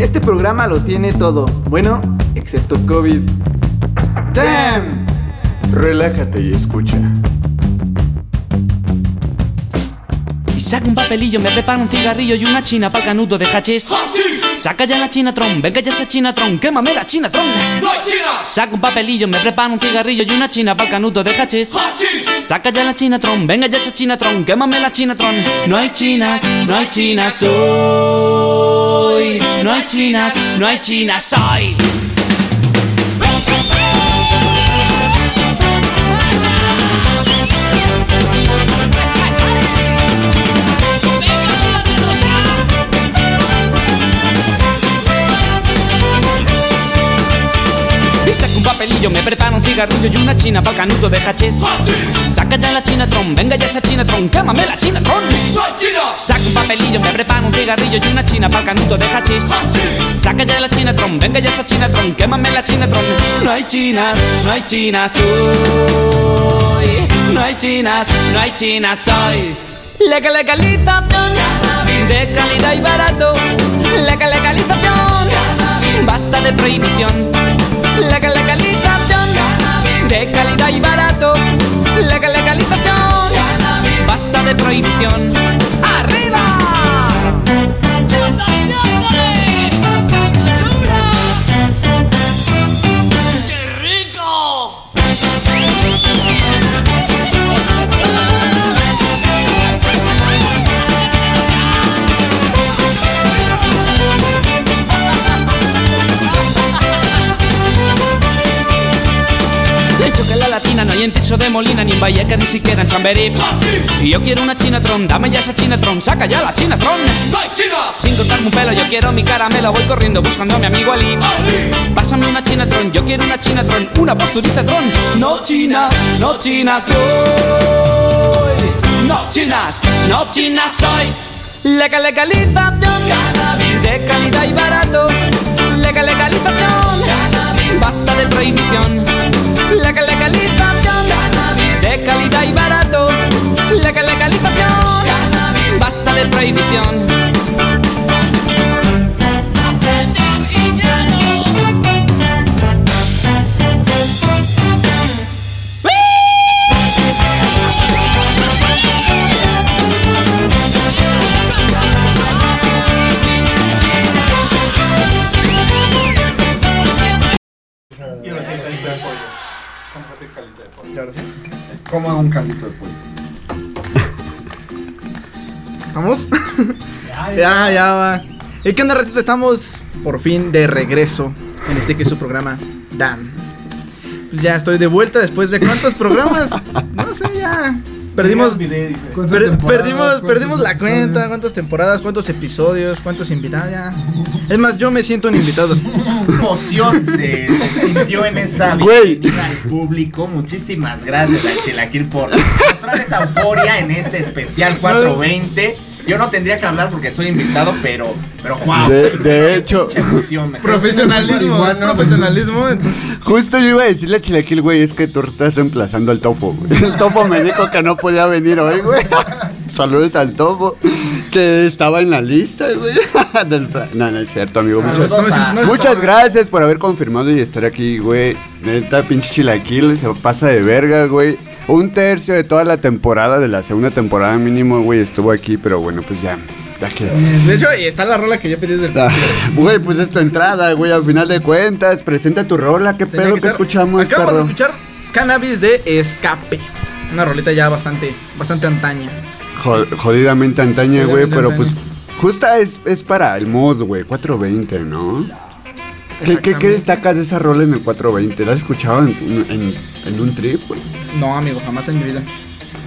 Este programa lo tiene todo. Bueno, excepto COVID. ¡Damn! Relájate y escucha. Y saca un papelillo, me prepara un cigarrillo y una china pa'l canudo de hachís. Saca ya la chinatron, venga ya esa chinatron, quémame la chinatron. Saca un papelillo, me prepara un cigarrillo y una china pa'l canudo de hachís. Saca ya la chinatron, venga ya esa chinatron, quémame la chinatron. No hay chinas, no hay chinas hoy. No hay chinas, no hay chinas hoy. Y saca un papelillo, me prepara cigarrillo y una china pa'l canudo de hachís. Saca ya la chinatron, venga ya esa chinatron, quémame la chinatron. Saca un papelillo, me prepara un cigarrillo y una china pa'l canudo de hachís. Saca ya la chinatron, venga ya esa chinatron, quémame la chinatron. No hay chinas, no hay chinas hoy. No hay chinas, no hay chinas hoy. Legal legalización de calidad y barato. Legal legalización, basta de prohibición. Legal legalización de calidad y barato. Legal legalización, basta de prohibición. ¡Arriba! La no hay en Tirso de Molina ni en Vallecas ni siquiera en Chamberí. Y yo quiero una chinatron, dame ya esa chinatron, saca ya la chinatron. Sin cortarme un pelo, yo quiero mi caramelo, voy corriendo buscando a mi amigo Ali. Pásame una chinatron, yo quiero una chinatron, una posturita tron. No chinas, no chinas soy. No chinas, no chinas soy. Legal legalización, cannabis de calidad y barato. Legal legalización, cannabis, basta de prohibición. Legal legalización, cannabis de calidad y barato. Legal legalización, cannabis, basta de prohibición. ¿Cómo hago un caldito de pollo? ¿Estamos? ya, ya va. ¿Y qué onda, receta? Estamos por fin de regreso en este que es su programa Dan. Pues ya estoy de vuelta después de cuántos programas. No sé, ya. Perdimos. Perdimos ¿Cuántos perdimos la cuenta, cuántas temporadas, cuántos episodios, cuántos invitados ya. Es más, yo me siento un invitado. emoción se, se sintió en esa Güey. bienvenida al público. Muchísimas gracias al Chilaquil por mostrar esa euforia en este especial 420. Yo no tendría que hablar porque soy invitado, pero, pero wow. De- de hecho- emoción, Profesionalismo, es profesionalismo, entonces. Justo yo iba a decirle a Chilaquil, güey, es que tú estás reemplazando al Topo, güey. El Topo me dijo que no podía venir hoy, güey. Saludos al Topo, que estaba en la lista, güey. No, no es cierto, amigo. Muchas, a- muchas gracias por haber confirmado y estar aquí, güey. Neta, pinche Chilaquil, se pasa de verga, güey. Un tercio de toda la temporada, de la segunda temporada mínimo, güey, estuvo aquí, pero bueno, pues ya. Ya que. De hecho, ahí está la rola que yo pedí desde el Ah, principio. Güey, pues es tu entrada, güey, al final de cuentas. Presenta tu rola, qué Tenía pedo que, estar- escuchamos, Acabamos de escuchar Cannabis de Escape. Una rolita ya bastante, bastante antaña. Jo- jodidamente antaña, güey, pero antaña. pues justa es, es para el mod, güey, 420, ¿no? ¿Qué, destacas de esa rola en el 420? ¿La has escuchado en, en- en un trip, güey? No, amigo, jamás en mi vida.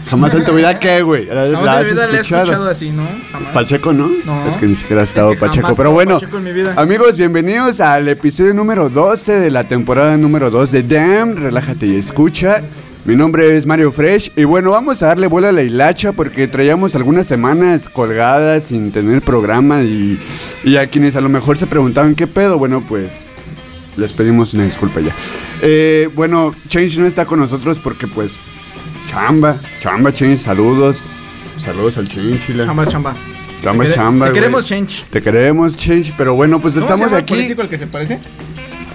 Jamás en tu vida, ¿qué, güey? ¿La, la Jamás has en mi vida le he escuchado? escuchado así, ¿no? Jamás. Pacheco, ¿no? No. Es que ni siquiera ha estado Es que Pacheco. Pero bueno, Pacheco en mi vida. amigos, bienvenidos al episodio número 12 de la temporada número 2 de Damn. Relájate y escucha. Mi nombre es Mario Fresh y bueno, vamos a darle vuelo a la hilacha porque traíamos algunas semanas colgadas sin tener programa y, y a quienes a lo mejor se preguntaban qué pedo, bueno, pues les pedimos una disculpa ya. Eh, bueno, Change no está con nosotros porque pues chamba, chamba Change, saludos, saludos al Change. Chila. Chamba, chamba. Chamba, Te chamba, Te queremos change. Te queremos, Change, pero bueno, pues ¿Cómo estamos se llama el aquí. político al que se parece?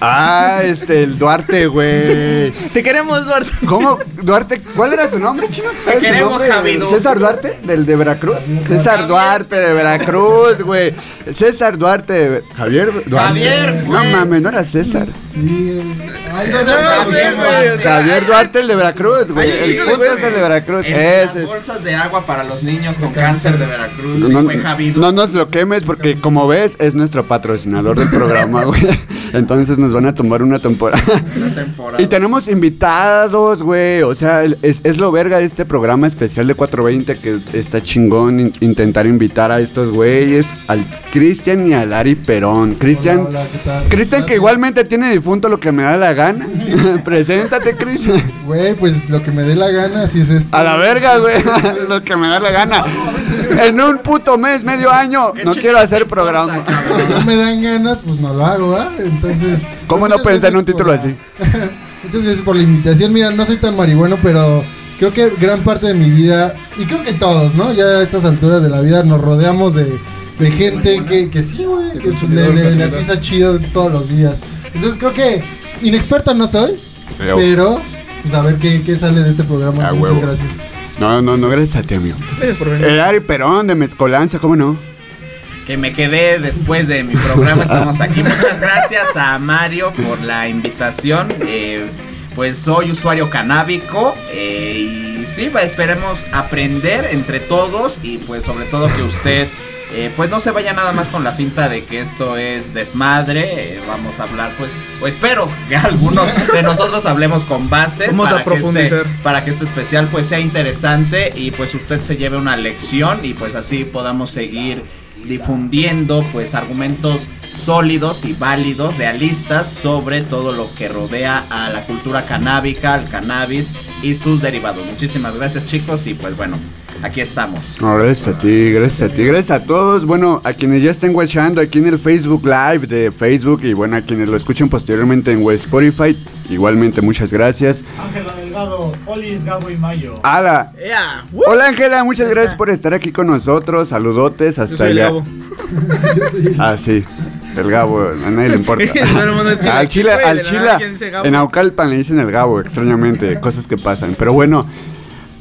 Ah, este, el Duarte, güey. Te queremos, Duarte. ¿Cómo? Duarte, ¿cuál era su nombre, chino? ¿Sabes su queremos, nombre? Javi Du. César Duarte, del de Veracruz. César Duarte de Veracruz, güey. César Duarte de Javier Duarte. Javier, No güey. mames, no era César. Sí. Ay, no, Javier, güey, Javier Duarte, el de Veracruz, güey. El puto es el de Veracruz. En Ese las es. bolsas de agua para los niños con cáncer de Veracruz. sí, No, fue Javi Du. no nos lo quemes porque como ves es nuestro patrocinador del programa, güey. Entonces nos van a tomar una temporada. Una temporada. Y tenemos invitados, güey. O sea, es, es lo verga de este programa especial de 420 que está chingón in- intentar invitar a estos güeyes, al Cristian y al Ari Perón. Cristian. Cristian que igualmente tiene difunto lo que me da la gana. Preséntate, Cristian. Güey, pues lo que me dé la gana, si es esto. A la verga, güey. lo que me da la gana. En un puto mes, medio año, ¿Qué no quiero hacer programa. Si no me dan ganas, pues no lo hago, ¿ah? Entonces. ¿Cómo no muchas pensé en un gracias título por así? la- Muchas gracias por la invitación. Mira, no soy tan marihuano, pero creo que gran parte de mi vida, y creo que todos, ¿no? Ya a estas alturas de la vida nos rodeamos de, de gente que, que sí, güey, que le, atiza chido todos los días. Entonces creo que inexperto no soy, Pero- pero pues a ver qué, qué sale de este programa. A Muchas huevo. gracias. No, no, no, gracias a ti, amigo. Gracias por venir. El Ari Perón de Mezcolanza, ¿cómo no? que me quedé después de mi programa. Estamos aquí. Muchas gracias a Mario por la invitación. Eh, pues soy usuario canábico eh, y sí, esperemos aprender entre todos y pues sobre todo que usted eh, pues no se vaya nada más con la finta de que esto es desmadre. eh, vamos a hablar pues, o espero que algunos de nosotros hablemos con bases. Vamos a para que este- profundizar. para que este especial pues sea interesante y pues usted se lleve una lección y pues así podamos seguir difundiendo pues argumentos sólidos y válidos, realistas sobre todo lo que rodea a la cultura canábica, al cannabis y sus derivados. Muchísimas gracias chicos y pues bueno, aquí estamos. No, gracias a ti, gracias a ti, gracias a todos. Bueno, a quienes ya estén watchando aquí en el Facebook Live de Facebook y bueno, a quienes lo escuchen posteriormente en Spotify, igualmente muchas gracias. Ángela Delgado, Olis, Gabo y Mayo. Ala. ¡Ea! ¡Uh! Hola Ángela, muchas gracias por estar aquí con nosotros. Saludotes Yo hasta soy el allá. Gabo. Ah, sí. El Gabo, a nadie le importa. Al güey, al de la Chile, nada alguien dice Gabo. en Aucalpan le dicen el Gabo, extrañamente, cosas que pasan. Pero bueno,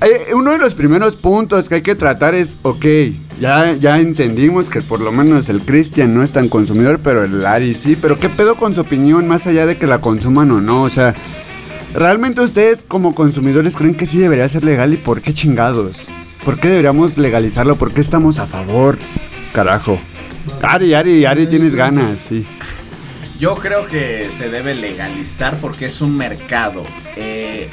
eh, uno de los primeros puntos que hay que tratar es, ok, ya, ya entendimos que por lo menos el Christian no es tan consumidor, pero el Ari sí, pero ¿qué pedo con su opinión más allá de que la consuman o no? O sea, ¿realmente ustedes como consumidores creen que sí debería ser legal y por qué chingados? ¿Por qué deberíamos legalizarlo? ¿Por qué estamos a favor? Carajo. Ari, Ari, Ari, tienes ganas, sí. Yo creo que se debe legalizar porque es un mercado. Eh,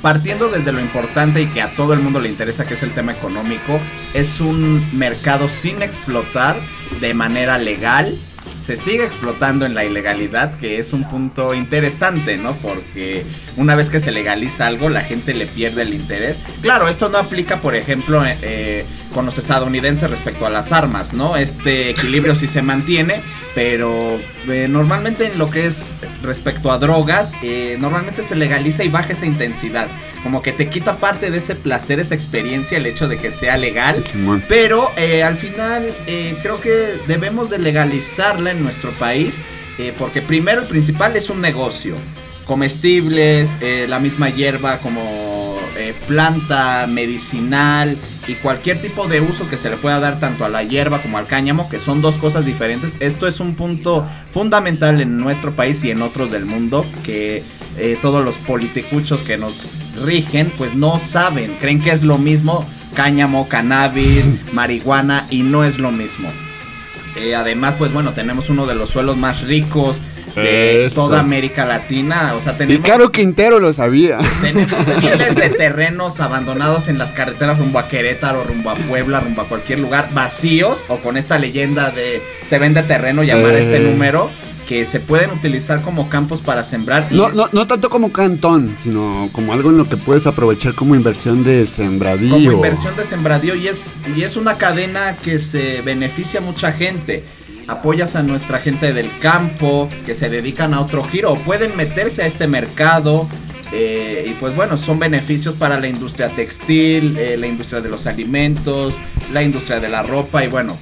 partiendo desde lo importante y que a todo el mundo le interesa, que es el tema económico, es un mercado sin explotar de manera legal. Se sigue explotando en la ilegalidad, que es un punto interesante, ¿no? Porque una vez que se legaliza algo, la gente le pierde el interés. Claro, esto no aplica, por ejemplo, eh, eh, con los estadounidenses respecto a las armas, ¿no? Este equilibrio sí se mantiene, pero eh, normalmente en lo que es respecto a drogas, eh, normalmente se legaliza y baja esa intensidad. Como que te quita parte de ese placer, esa experiencia, el hecho de que sea legal. Pero al final creo que debemos de legalizarla en nuestro país. eh, porque primero el principal es un negocio. Comestibles, eh, la misma hierba como eh, planta medicinal y cualquier tipo de uso que se le pueda dar tanto a la hierba como al cáñamo, que son dos cosas diferentes. Esto es un punto fundamental en nuestro país y en otros del mundo, que todos los politicuchos que nos rigen, pues no saben, creen que es lo mismo cáñamo, cannabis, marihuana y no es lo mismo. Eh, además, pues bueno, tenemos uno de los suelos más ricos de Eso. toda América Latina. O sea, Y tenemos, Caro Quintero lo sabía. tenemos miles de terrenos abandonados en las carreteras rumbo a Querétaro, rumbo a Puebla, rumbo a cualquier lugar, vacíos o con esta leyenda de se vende terreno, llamar este Eh. número, que se pueden utilizar como campos para sembrar. No, no, no tanto como cantón, sino como algo en lo que puedes aprovechar como inversión de sembradío. como inversión de sembradío y es, y es una cadena que se beneficia a mucha gente. Apoyas a nuestra gente del campo que se dedican a otro giro o pueden meterse a este mercado. eh, y pues bueno, son beneficios para la industria textil, eh, la industria de los alimentos, la industria de la ropa y bueno,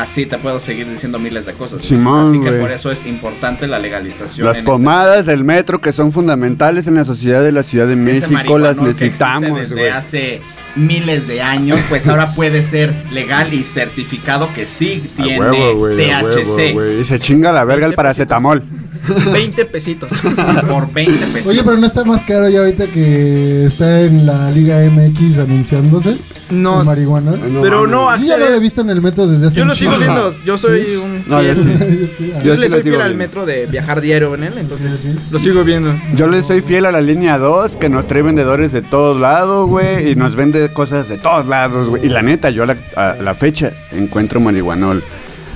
así te puedo seguir diciendo miles de cosas. Simón, así que güey. por eso es importante la legalización. Las este- pomadas del metro que son fundamentales en la sociedad de la Ciudad de México, las que necesitamos, desde güey. hace miles de años, pues ahora puede ser legal y certificado que sí tiene huevo, a THC huevo. Y se chinga la verga el 20 paracetamol. 20 pesitos. por 20 pesos. Oye, pero no está más caro ya ahorita que está en la Liga MX anunciándose. No. ¿El marihuana? No pero no, Yo ya no lo he visto en el metro desde hace Yo lo sigo viendo. Yo soy un. No, yo sí. ah, Yo, Yo le sí lo soy fiel al metro de viajar diario en él, entonces sí. lo sigo viendo. Yo le soy fiel a la línea 2, que nos trae vendedores de todos lados, güey, y nos vende cosas de todos lados, güey. Y la neta, yo a la, a la fecha encuentro marihuanol.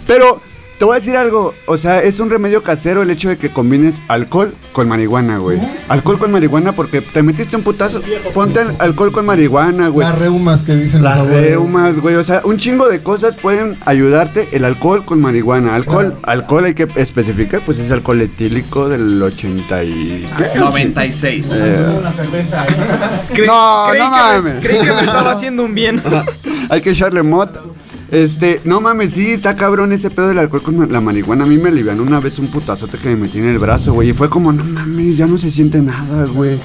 Pero te voy a decir algo, o sea, es un remedio casero el hecho de que combines alcohol con marihuana, güey. Alcohol con marihuana porque te metiste un putazo, ponte al- alcohol con marihuana, güey. Las reumas que dicen Las los abuelos. reumas, güey. O sea, un chingo de cosas pueden ayudarte. El alcohol con marihuana. Alcohol, alcohol hay que especificar, pues es alcohol etílico del 80 y... ¿qué? 96. Eh, Una cerveza. Cre- No, creí no que me- mames. creí que me estaba haciendo un bien. hay que echarle mota. Este, no mames, sí, está cabrón ese pedo del alcohol con la marihuana. A mí me alivianó una vez un putazote que me metí en el brazo, güey. Y fue como, no mames, ya no se siente nada, güey.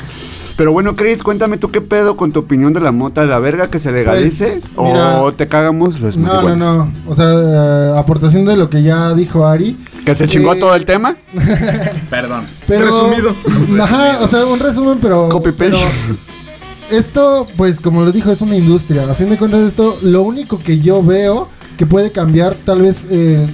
Pero bueno, Chris, cuéntame tú qué pedo con tu opinión de la mota, la verga que se legalice Pues, mira, o te cagamos los No, no, no. O sea, eh, aportación de lo que ya dijo Ari. ¿Que se chingó Eh, todo el tema? Perdón. Pero, Resumido. Ajá, o sea, un resumen, pero. Copy paste. pero Esto, pues, como lo dijo, es una industria. A fin de cuentas, esto, lo único que yo veo que puede cambiar, tal vez eh,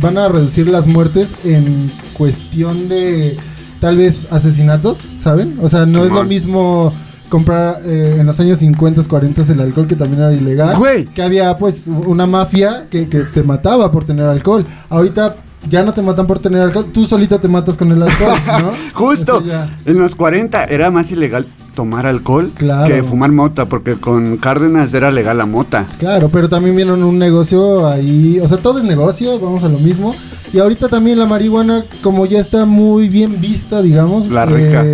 van a reducir las muertes en cuestión de, tal vez, asesinatos, ¿saben? O sea, no es lo mismo comprar eh, en los años 50, 40 el alcohol que también era ilegal. Güey. Que había pues una mafia que, que te mataba por tener alcohol. Ahorita ya no te matan por tener alcohol, tú solito te matas con el alcohol, ¿no? Justo. En los 40 era más ilegal tomar alcohol Claro. que fumar mota, porque con Cárdenas era legal la mota. Claro, pero también vieron un negocio ahí, o sea, todo es negocio, vamos a lo mismo. Y ahorita también la marihuana, como ya está muy bien vista, digamos. La rica.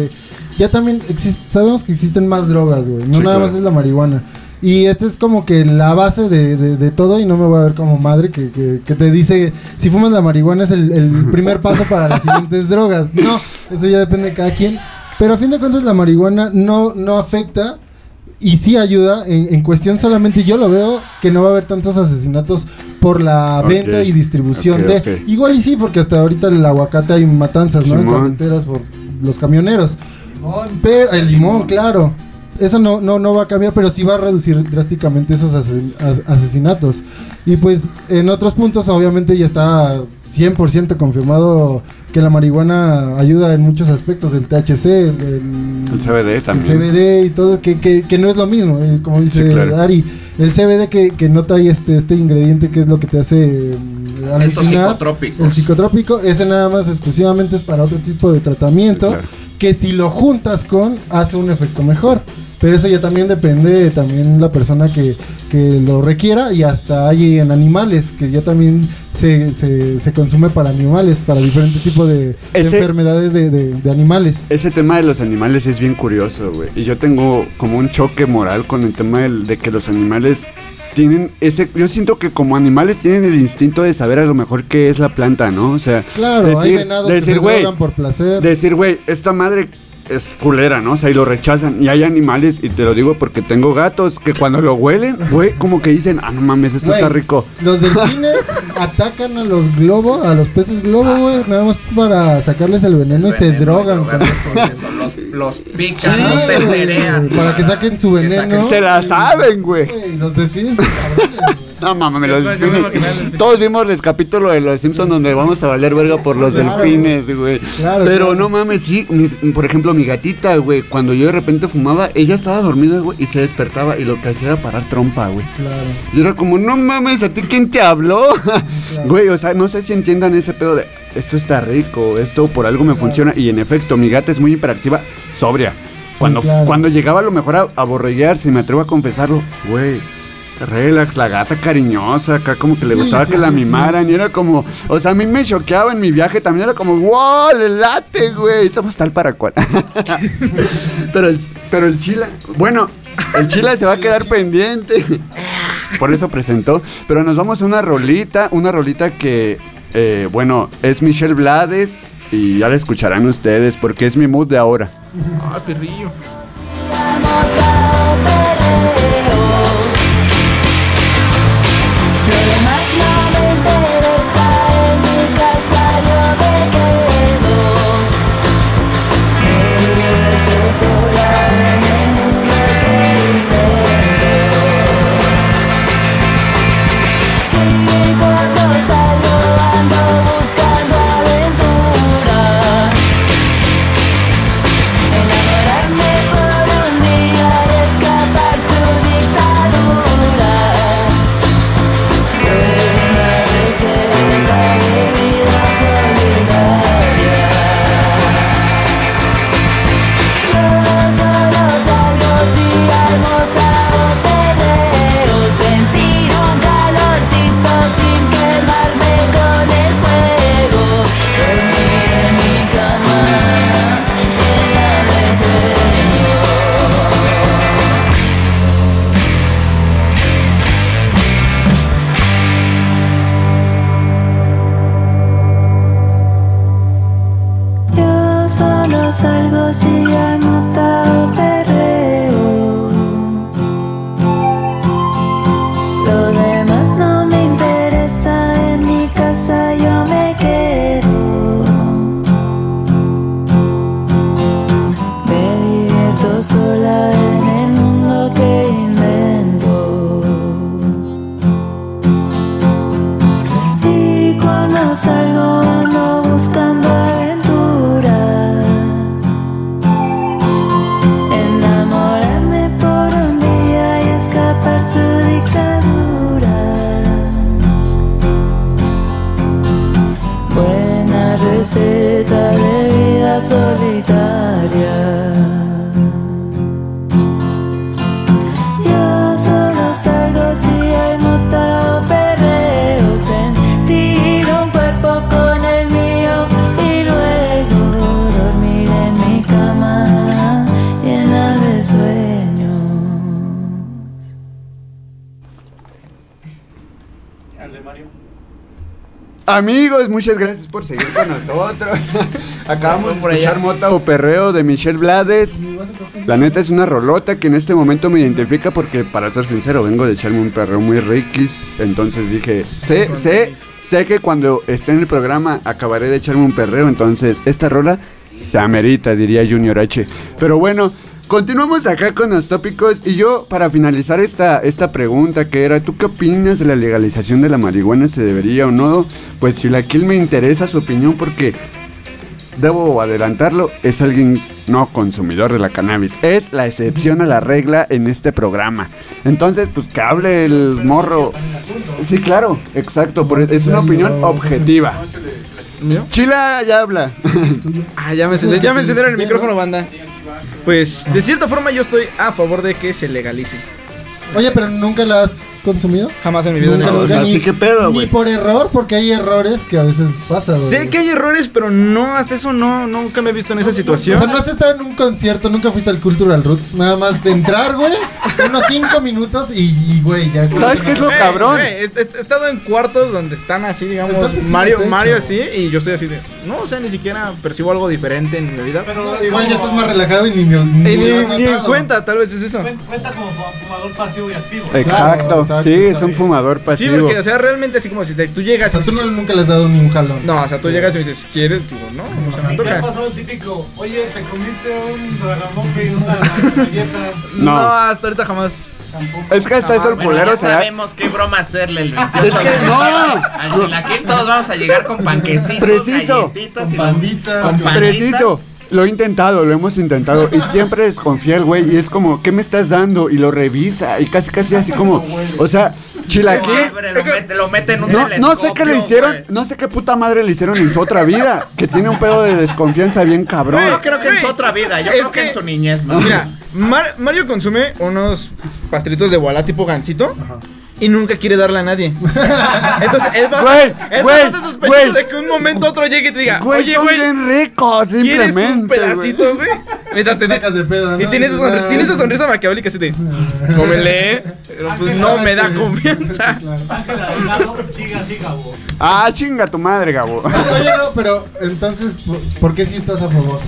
ya también sabemos que existen más drogas, güey. No Sí, nada claro. más es la marihuana. Y esta es como que la base de, de- de todo y no me voy a ver como madre que, que- que te dice, si fumas la marihuana es el, el primer paso para las siguientes drogas. No, eso ya depende de cada quien. Pero a fin de cuentas la marihuana no, no afecta y sí ayuda. En, en cuestión solamente yo lo veo que no va a haber tantos asesinatos por la venta y distribución de... Igual y sí, porque hasta ahorita en el aguacate hay matanzas, ¿no? En carreteras por los camioneros. Limón. Pero el limón, claro. Eso no, no, no va a cambiar, pero sí va a reducir drásticamente esos ase- as- asesinatos. Y pues en otros puntos obviamente ya está 100% confirmado que la marihuana ayuda en muchos aspectos, el THC, el, El CBD el también. CBD y todo, que, que, que no es lo mismo, eh, como dice Sí, claro. Ari. El CBD que, que no trae este, este ingrediente que es lo que te hace mm, alucinar. El psicotrópico, ese nada más exclusivamente es para otro tipo de tratamiento. Sí, claro. Que si lo juntas con, hace un efecto mejor. Pero eso ya también depende también la persona que, que lo requiera y hasta hay en animales, que ya también se, se, se consume para animales, para diferentes tipos de, enfermedades de, de- de animales. Ese tema de los animales es bien curioso, güey. Y yo tengo como un choque moral con el tema del- de que los animales tienen ese... Yo siento que como animales tienen el instinto de saber a lo mejor qué es la planta, ¿no? O sea, Claro, hay decir, venados que decir, se güey, drogan por placer. decir, güey, esta madre es culera, ¿no? O sea, y lo rechazan. Y hay animales, y te lo digo porque tengo gatos, que cuando lo huelen, güey, como que dicen, ah, no mames, esto Güey, está rico. Los delfines atacan a los globos, a los peces globo, güey, nada más para sacarles el veneno y se Veneno, drogan con eso. Los, los pican, Sí, los testerean. Para que saquen su veneno. saquen- Se la saben, güey. Güey, Los delfines son cabrones. No mames, los me delfines. el delfín. Todos vimos el capítulo de los Simpsons donde vamos a valer verga por los Claro. delfines, güey. Claro, Pero claro. no mames, sí. mis- por ejemplo, mi gatita, güey, cuando yo de repente fumaba, ella estaba dormida, güey, y se despertaba y lo que hacía era parar trompa, güey. Claro. Y era como, no mames, ¿a ti quién te habló? Güey, o sea, no sé si entiendan ese pedo de esto está rico, esto por algo me funciona. Y en efecto, mi gata es muy hiperactiva, sobria. Cuando, cuando llegaba a lo mejor a, a borreguearse, me atrevo a confesarlo, güey. Relax, la gata cariñosa, acá como que le Sí, gustaba sí, que la sí, mimaran y era como, o sea, a mí me choqueaba en mi viaje también, era como, wow, le late, güey, somos tal para cual. pero, el, pero el chila, bueno, el chila se va a quedar pendiente. por eso presentó. Pero nos vamos a una rolita, una rolita que, eh, bueno, es Michelle Blades y ya la escucharán ustedes porque es mi mood de ahora. Ay, perrillo. Amigos, muchas gracias por seguir con nosotros. Acabamos de escuchar Mota o Perreo de Michelle Blades. La neta es una rolota que en este momento me identifica porque, para ser sincero, vengo de echarme un perreo muy riquis. Entonces dije, sé, sé, sé que cuando esté en el programa acabaré de echarme un perreo. Entonces, esta rola se amerita, diría Junior H. Pero bueno, continuamos acá con los tópicos. Y yo, para finalizar esta, esta pregunta que era, ¿tú qué opinas de la legalización de la marihuana? ¿Se debería o no? Pues Chilaquil me interesa su opinión porque debo adelantarlo, es alguien no consumidor de la cannabis. Es la excepción a la regla en este programa. Entonces, pues que hable el morro. Sí, claro, exacto. por- es una opinión objetiva. ¿Mío? Chila ya habla. Ah, ya me, encendieron, ya me encendieron el micrófono, banda. Pues, de cierta forma, yo estoy a favor de que se legalice. Oye, pero nunca la has consumido. Jamás en mi vida. Nunca, lo he o sea, ni- sí, ¿qué pedo, Ni güey? por error, porque hay errores que a veces pasa, güey. Sé que hay errores, pero no, hasta eso no, nunca me he visto en esa O situación. sea, no has estado en un concierto, nunca fuiste al Cultural Roots, nada más de entrar, güey, unos cinco minutos y, güey, ya está. ¿Sabes qué es lo cabrón? he, estado en cuartos donde están así, digamos, Entonces sí Mario. Mario así, y yo estoy así de. No, o sea, ni siquiera percibo algo diferente en mi vida. Pero Igual ya estás más relajado y ni, ni, ni, ni en cuenta, tal vez es eso. cuen- Cuenta como fu- fumador pasivo y activo. Exacto, exacto, sí, es un fumador Sí, pasivo. porque, o sea, realmente así como si te- tú O llegas sea, y tú dices- no, nunca le has dado ni un jalón. No, o sea, tú llegas y me dices, ¿quieres? Digo, no, o sea, me ¿Y qué ha pasado el típico? Oye, ¿te comiste un y una galleta? No. No, hasta ahorita jamás. Tampoco. Es que hasta eso el Bueno, culero ya se da. sabemos qué broma hacerle el 28 Es que no. Al chilaquil todos vamos a llegar con panquecitos, Preciso. galletitas Con y panditas. con Preciso. Lo he intentado, lo hemos intentado y siempre desconfía el güey y es como, ¿qué me estás dando? Y lo revisa y casi casi así como, o sea, chilaquil. Lo, mete, lo mete en un No, no sé qué le hicieron, güey. no sé qué puta madre le hicieron en su otra vida, que tiene un pedo de desconfianza bien cabrón. Yo creo que en su otra vida, yo Es creo que, que- en su niñez, man. Mira, Mar- Mario consume unos pastelitos de Walla tipo gansito. Ajá. Y nunca quiere darle a nadie. Entonces es Güey, bastante, es güey, bastante sospechoso güey. de que un momento otro llegue y te diga, Güey, oye, son güey, bien ricos, ¿quieres un simplemente, pedacito, güey? Mientras te Sacas de pedo, ¿no? Y tienes esa, Dices, sonri- "Ah". tienes esa sonrisa maquiavélica así de, cómele. Pero pues no me da confianza. Ángela Delgado, siga, siga, vos. Ah, chinga tu madre, Gabo. Oye, no, pero entonces, ¿por, por qué sí estás a favor?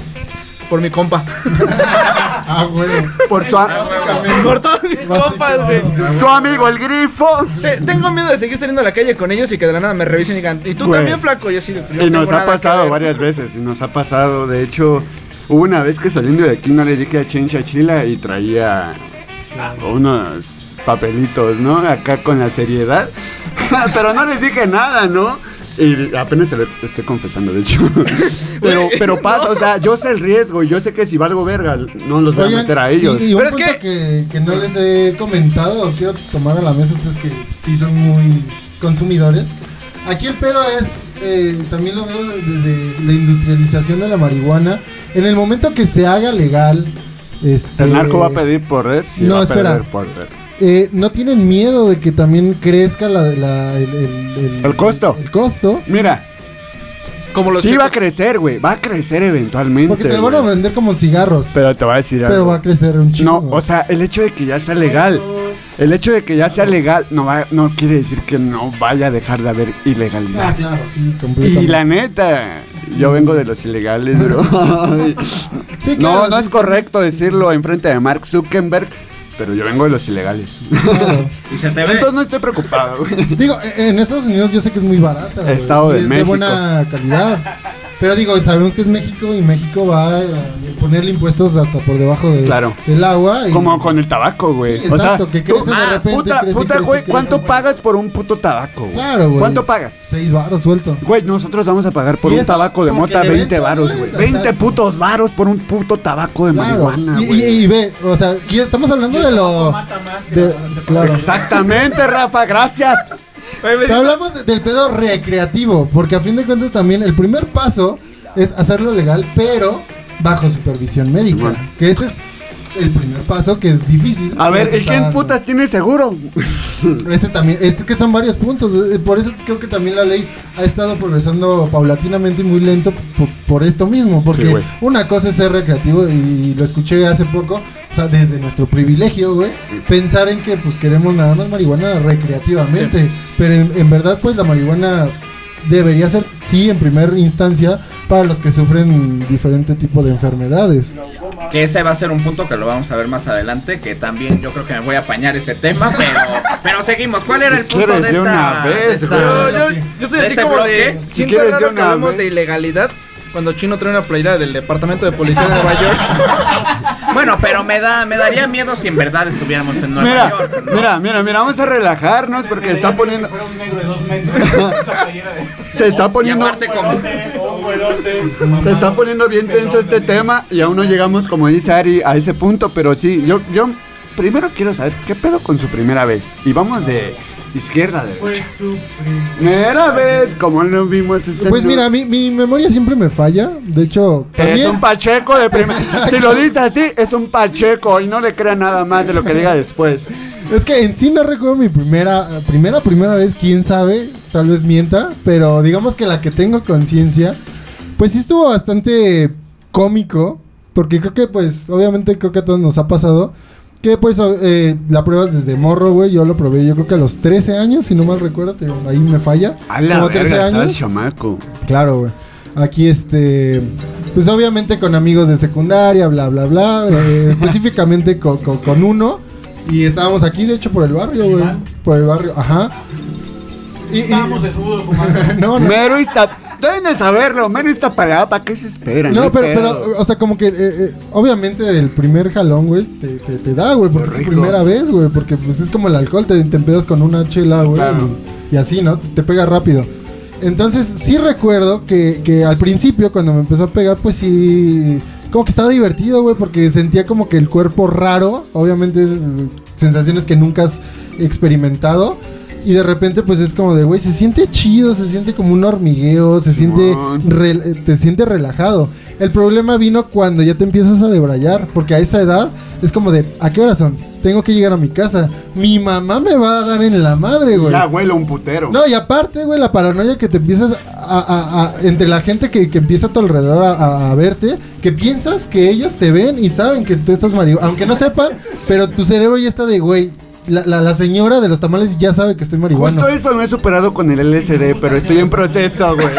Por mi compa. Ah, bueno. Por su. Por todos mis compas, güey. su amigo el grifo. Te- Tengo miedo de seguir saliendo a la calle con ellos y que de la nada me revisen y digan, ¿y tú Güey. también, flaco? Yo sí, de, "No Y nos ha que pasado ver". varias veces, y nos ha pasado, de hecho, hubo una vez que saliendo de aquí no le dije a Chencha Chila y traía unos papelitos, ¿no? Acá con la seriedad, pero no les dije nada, ¿no? Y apenas se lo estoy confesando, de hecho. pero, pero pasa, o sea, yo sé el riesgo y yo sé que si valgo verga, no los voy a meter a ellos. Y, y un Pero es punto que... Que, no les he comentado o quiero tomar a la mesa, ustedes que sí son muy consumidores. Aquí el pedo es, eh, también lo veo desde la industrialización de la marihuana. En el momento que se haga legal, este, el narco va a pedir por red, sí no, va a espera. pedir por red. Eh, no tienen miedo de que también crezca la, la- el, el- El costo. El costo. Mira, Como los sí va a crecer, güey, va a crecer eventualmente. Porque te lo van a vender como cigarros. Pero, Pero te voy a decir algo. va a crecer un chingo. No, o sea, el hecho de que ya sea legal, el hecho de que ya sea legal no va, no quiere decir que no vaya a dejar de haber Ah, ilegalidad. claro, sí, completamente. Y la neta, yo vengo de los ilegales, bro. Sí, no, claro, no sí, es correcto decirlo enfrente de Mark Zuckerberg, pero yo vengo de los ilegales. Claro. Y se te ve. Entonces no estoy preocupado, güey. Digo, en Estados Unidos yo sé que es muy barata. güey, Estado y de es México. de buena calidad. Pero digo, sabemos que es México y México va a ponerle impuestos hasta por debajo de- Claro. del agua. y- Como con el tabaco, güey. Sí, o sea, exacto, que tú- crece de Ah, repente, puta, crece, puta, crece, güey, crece, ¿cuánto güey. pagas por un puto tabaco, güey? Claro, güey. ¿Cuánto pagas? Seis baros suelto. Güey, nosotros vamos a pagar por un tabaco de mota le 20 ventas, varos, güey, güey. 20 exacto. putos varos por un puto tabaco de Claro. marihuana, y, y- güey. y ve, o sea, aquí estamos hablando de lo. Mata más que de- la bala. claro. Exactamente, Rafa, gracias. Pero hablamos de- del pedo recreativo, porque a fin de cuentas también el primer paso es hacerlo legal, pero bajo supervisión médica. Que ese es el primer paso que es difícil. A ver, Ya se ¿y está quién putas tiene seguro? Ese también, es que son varios puntos. eh, Por eso creo que también la ley ha estado progresando paulatinamente y muy lento por, por esto mismo. Porque Sí, una cosa es ser recreativo y lo escuché hace poco, o sea, desde nuestro privilegio, güey, pensar en que pues queremos nada más marihuana recreativamente. Pero en, en verdad, pues la marihuana debería ser, sí, en primera instancia, para los que sufren diferente tipo de enfermedades. Que ese va a ser un punto que lo vamos a ver más adelante. Que también yo creo que me voy a apañar ese tema. Pero, pero seguimos. ¿Cuál era el Si punto de esta, una vez, de esta- güey. yo, yo, yo estoy ¿De así este como bloque? de. Si Siento raro que vez. de ilegalidad cuando Chino trae una playera del Departamento de Policía de Nueva York. Bueno, pero me da me daría miedo si en verdad estuviéramos en Nueva Mira, York. ¿no? mira, mira, mira, vamos a relajarnos porque está poniendo, Fuera un negro de dos metros. esa playera de- se está poniendo, se está poniendo bien tenso este tema y aún no llegamos, como dice Ari, a ese punto, pero sí, yo, yo primero quiero saber qué pedo con su primera vez y vamos de izquierda derecha. su Primera vez, como lo vimos ese Pues no- mira, mi, mi memoria siempre me falla. De hecho, Es un pacheco de primera. Si lo dice así, es un pacheco y no le crea nada más de lo que diga después. Es que en sí no recuerdo mi primera, primera, primera vez, quién sabe, tal vez mienta, pero digamos que la que tengo conciencia, pues sí estuvo bastante cómico, porque creo que pues, obviamente creo que a todos nos ha pasado, que pues eh, la pruebas desde morro, güey, yo lo probé yo creo que a los 13 años, si no mal recuerdo, te- ahí me falla. A la Como 13 verga, estás años. chamaco. Claro, güey. Aquí este, pues obviamente con amigos de secundaria, bla, bla, bla, eh, específicamente con, con- con uno. Y estábamos aquí, de hecho, por el barrio, güey. Por el barrio, ajá. Y, y- Estábamos desnudos fumando. no, no, Mero está. Deben de saberlo, Mero está parado. ¿Para qué se esperan? no, pero, pero, o sea, como que, eh, eh, obviamente, el primer jalón, güey, te, te, te da, güey, porque es tu primera vez, güey, porque pues es como el alcohol, te, te empedas con una chela, güey, claro. y, y así, ¿no? Te, pega rápido. Entonces, sí recuerdo que, que al principio, cuando me empezó a pegar, pues sí, como que estaba divertido, güey, porque sentía como que el cuerpo raro, obviamente, eh, sensaciones que nunca has experimentado. Y de repente, pues es como de, güey, se siente chido, se siente como un hormigueo, se siente, rel- te siente relajado. El problema vino cuando ya te empiezas a debrayar, porque a esa edad es como de, ¿a qué hora son? Tengo que llegar a mi casa. Mi mamá me va a dar en la madre, güey. Ya huele un putero. No, y aparte, güey, la paranoia que te empiezas a, a- a- entre la gente que, que empieza a tu alrededor a, a- verte, que piensas que ellos te ven y saben que tú estás marihuana, aunque no sepan, pero tu cerebro ya está de, güey, la, la- la señora de los tamales ya sabe que estoy marihuana. Justo eso no he superado con el LSD, pero estoy en proceso, güey.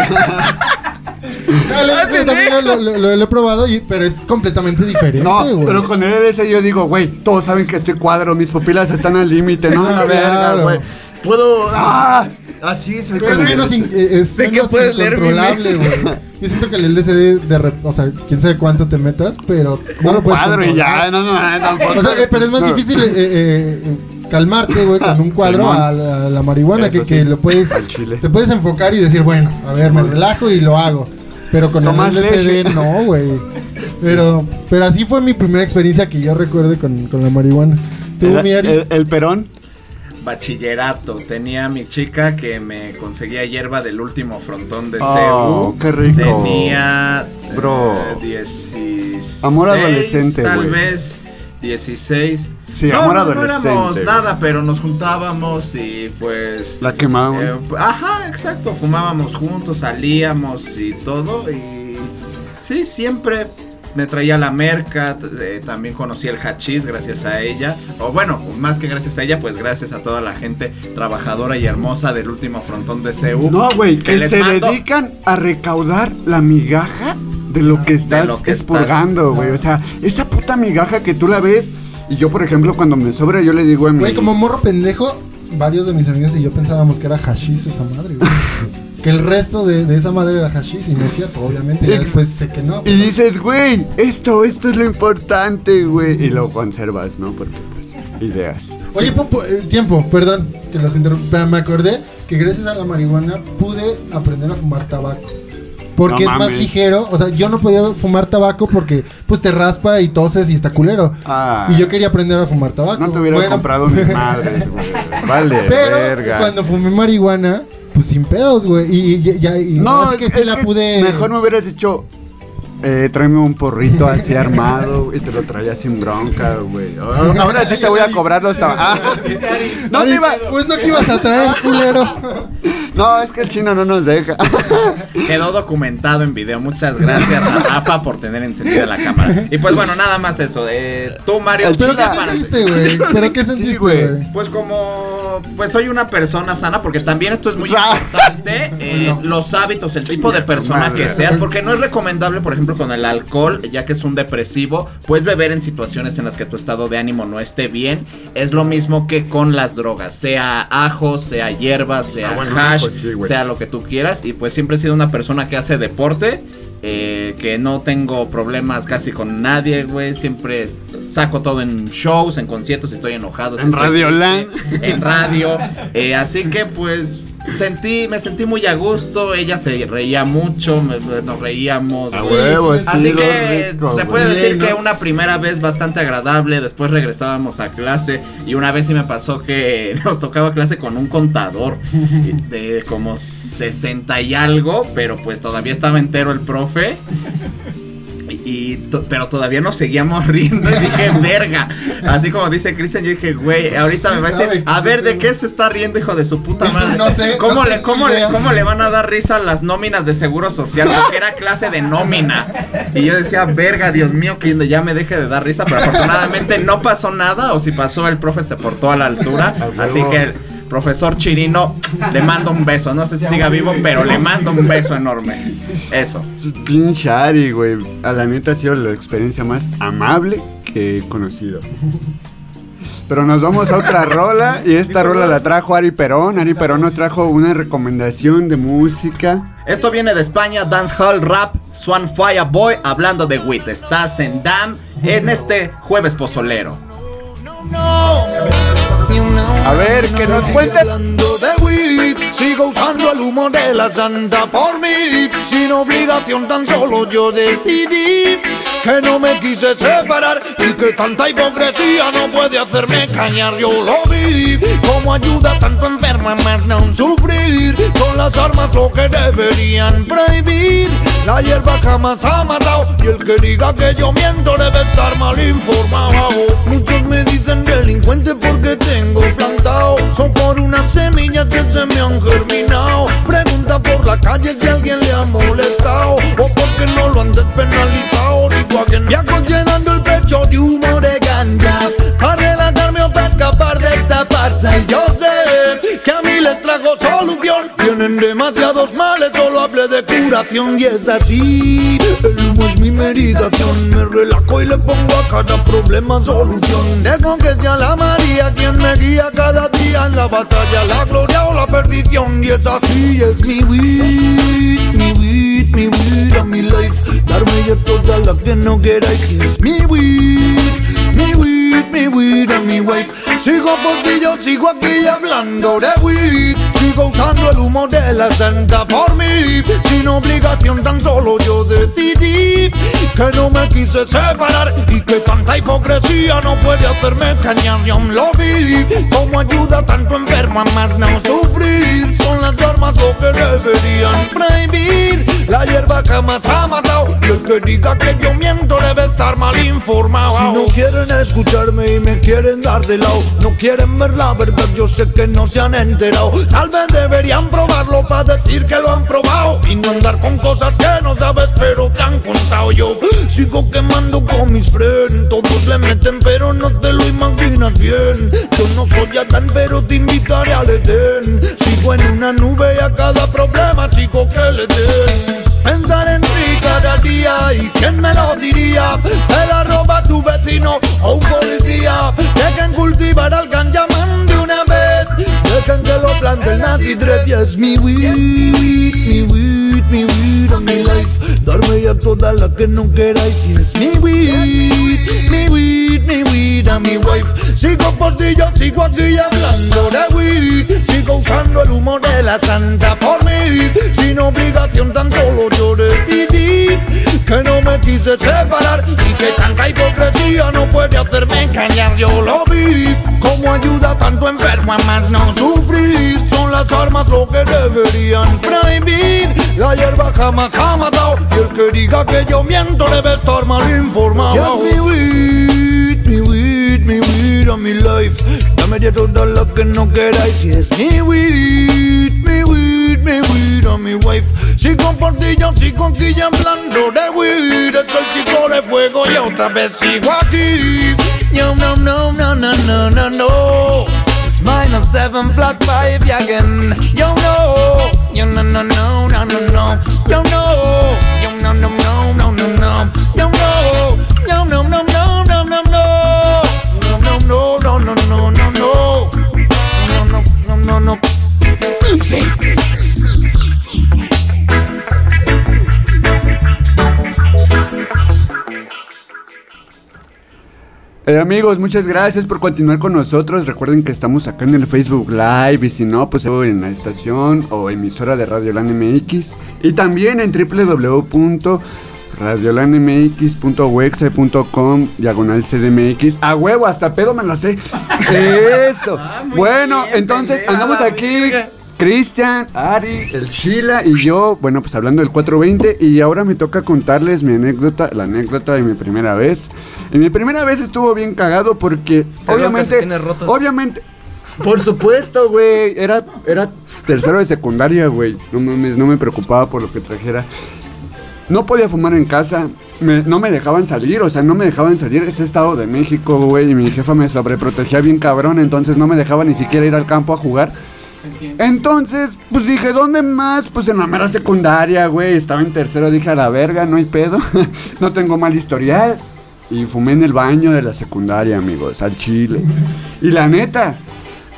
Dale, ese también lo, lo- lo- lo he probado, y- pero es completamente diferente, No, pero con el LSD yo digo, güey, todos saben que estoy cuadro, mis pupilas están al límite, no, la verga, güey. Puedo. ¡Ah! Así es el menos, LSD. in- eh, es Sé que menos puedes leer mi incontrolable, güey. Yo siento que el LSD de rep- o sea, quién sabe cuánto te metas, pero no lo puedes cuadro y controlar. ya, no, no, no, tampoco. O sea, eh, pero es más No. difícil eh, calmarte, güey, con un cuadro a la, a la marihuana que, sí, que lo puedes te puedes enfocar y decir, bueno, a ver, me relajo y lo hago. Pero con Tomas el LSD leche. no, güey. Pero pero así fue mi primera experiencia que yo recuerde con, con la marihuana. ¿Tú, El, mi Ari? el- el perón. Bachillerato. Tenía mi chica que me conseguía hierba del último frontón de Oh, CEU. qué rico. Tenía. Bro. eh, 16. Amor adolescente, Tal güey. vez. 16. Sí, no, amor no, éramos nada, pero nos juntábamos y pues. La quemaban. eh, ajá, exacto. Fumábamos juntos, salíamos y todo. Y. Sí, siempre me traía la merca. eh, también conocí el hachís gracias a ella. O bueno, más que gracias a ella, pues gracias a toda la gente trabajadora y hermosa del último frontón de CEU. No, güey, que se mando- dedican a recaudar la migaja de lo que estás lo que expurgando, estás- güey. O sea, esa puta migaja que tú la ves. Y yo, por ejemplo, cuando me sobra, yo le digo a mi. Güey, como morro pendejo, varios de mis amigos y yo pensábamos que era hashish esa madre, güey. Que el resto de, de esa madre era hashish y no es cierto, obviamente. Y- después sé que no. Y dices, güey, esto, esto es lo importante, güey. Y lo conservas, ¿no? Porque, pues, ideas. Oye, Popo, eh, tiempo, perdón que los interrumpa. Me acordé que gracias a la marihuana pude aprender a fumar tabaco. Porque No es más ligero. O sea, yo no podía fumar tabaco porque pues te raspa y toses y está culero. Ah. Y yo quería aprender a fumar tabaco. No te hubiera Bueno, comprado mis madres, güey. Vale, Pero verga. cuando fumé marihuana, pues sin pedos, güey. Y, ya, y No, es que sí la pude. Mejor me hubieras dicho. Eh, tráeme un porrito así armado y te lo traía sin bronca, güey. Ahora ahora sí te voy a cobrar los Ah, no te iba. Pues no que ibas a traer, culero. No, es que el chino no nos deja. Quedó documentado en video. Muchas gracias a APA por tener encendida la cámara. Y pues bueno, nada más eso. Eh, tú, Mario, ¿Pero qué sentiste, güey? ¿Pero qué sentiste, güey. Pues como, pues soy una persona sana, porque también esto es muy Ah. importante, eh, los hábitos, el tipo de persona madre. que seas, porque no es recomendable, por ejemplo, con el alcohol, ya que es un depresivo, puedes beber en situaciones en las que tu estado de ánimo no esté bien, es lo mismo que con las drogas, sea ajo, sea hierba, sea Ah, bueno, hash, pues sí, sea lo que tú quieras, y pues siempre he sido una persona que hace deporte. eh, que no tengo problemas casi con nadie, güey. Siempre saco todo en shows, en conciertos, si estoy enojado. si En estoy triste, En radio. Eh, así que pues sentí, me sentí muy a gusto. Ella se reía mucho, me- nos reíamos. A huevo, Así sí, que rico, se puede decir que una primera vez bastante agradable, después regresábamos a clase y una vez sí me pasó que nos tocaba clase con un contador de como 60 y algo, pero pues todavía estaba entero el profe. Y, pero todavía nos seguíamos riendo y dije, verga. Así como dice Cristian, yo dije, güey, ahorita me va a decir, a ver, ¿de pedo". qué se está riendo, hijo de su puta madre? No sé, ¿Cómo, no le, cómo, le. ¿Cómo le van a dar risa a las nóminas de seguro social? Porque era clase de nómina. Y yo decía, verga, Dios mío, que ya me deje de dar risa. Pero afortunadamente no pasó nada. O si pasó, el profe se portó a la altura. Así que, profesor Chirino, le mando un beso. No sé si siga vivo, pero le mando un beso enorme. Eso. Pinche Ari, güey. A la neta ha sido la experiencia más amable que he conocido. Pero nos vamos a otra rola y esta rola la trajo Ari Perón. Ari Perón nos trajo una recomendación de música. Esto viene de España, Dancehall Rap, Swan Fire Boy, hablando de WIT. Estás en DAM en este jueves pozolero. A ver, que nos cuente. Hablando de weed, sigo usando el humo de la santa por mí. Sin obligación, tan solo yo decidí que no me quise separar y que tanta hipocresía no puede hacerme cañar. Yo lo vi como ayuda tanto enferma más no sufrir. Son las armas lo que deberían prohibir. La hierba jamás ha matado y el que diga que yo miento debe estar mal informado. Muchos me dicen delincuente porque tengo plantado. Son por unas semillas que se me han germinado. Pregunta por la calle si alguien le ha molestado o porque no lo han despenalizado. Digo a quien viajo llenando el pecho de humo de ganja para o para escapar de esta farsa. Yo sé que a mí les trajo solución. Tienen demasiados males, hablé de curación y es así. El humo es mi meditación, me relajo y le pongo a cada problema solución. Dejo que sea la María quien me guía cada día en la batalla, la gloria o la perdición. Y es así, es mi weed, mi weed, mi weed a mi life. Darme ya toda la que no queráis, es mi weed, mi weed, mi weed a mi wife. Sigo por ti, yo sigo aquí hablando de weed. Sigo usando el humo de la santa por mí. Sin obligación, tan solo yo decidí que no me quise separar y que tanta hipocresía no puede hacerme cañar. Yo lo vi como ayuda tanto enfermo a más no sufrir. Son las armas lo que deberían prohibir. La hierba jamás ha matado y el que diga que yo miento debe estar mal informado. Si no quieren y me quieren dar de lado, no quieren ver la verdad, yo sé que no se han enterado. Tal vez deberían probarlo para decir que lo han probado y no andar con cosas que no sabes, pero te han contado yo. Sigo quemando con mis friends, todos le meten, pero no te lo imaginas bien. Yo no soy Adán, pero te invitaré al Edén. Sigo en una nube y a cada problema, chico, que le den. Pensar en ti cada día y quién me lo diría Te la roba tu vecino o un Cultivar al ganyaman de una vez. Dejen que lo plante el Nati Dread Y es mi weed, mi weed, mi weed a mi life. Darme ya toda la que no queráis Y es mi weed, mi weed, mi weed a mi wife. Sigo por ti, yo sigo aquí hablando de weed. Sigo usando el humo de la santa por mí. Sin obligación tan solo yo decidí Que no me quise separar Y que tanta hipocresía no puede hacerme engañar. Yo lo vi Como ayuda tanto enfermo a más no sufrir. Son las armas lo que deberían prohibir. La hierba jamás ha matado Y el que diga que yo miento debe estar mal informado. Y es mi weed, mi weed, mi weed a mi life Dame ya toda la que no queráis Y es mi weed, mi weed a mi wife yo sigo aquí ya hablando de weed Es el chico de fuego y otra vez sigo aquí Yo no, no, no, no, no, no, no It's minus seven flat five again Yo no, yo no, no, no, no, no, no Yo no, yo no, no, no, no, no, no Yo no, yo no, no, no, no, no, no No, no, no, no, no, no, no, no No, no, no, no, no Sí. Eh, amigos, muchas gracias por continuar con nosotros. Recuerden que estamos acá en el Facebook Live y si no, pues en la estación o emisora de Radio Lan MX y también en www.radiolanmx.wexe.com diagonal CDMX. A huevo, hasta pedo me lo sé. Eso. bueno, entonces andamos aquí. Cristian, Ari, el Sheila y yo, bueno, pues hablando del 420 y ahora me toca contarles mi anécdota, la anécdota de mi primera vez. En mi primera vez estuvo bien cagado porque obviamente, obviamente, por supuesto, güey, era, era tercero de secundaria, güey, no mames, no me preocupaba por lo que trajera. No podía fumar en casa, me- no me dejaban salir, o sea, no me dejaban salir, es Estado de México, güey, y mi jefa me sobreprotegía bien cabrón, entonces no me dejaba ni siquiera ir al campo a jugar. Entonces, pues dije, ¿dónde más? Pues en la mera secundaria, güey. Estaba en tercero, dije, a la verga, no hay pedo. no tengo mal historial. Y fumé en el baño de la secundaria, amigos, al chile. Y la neta,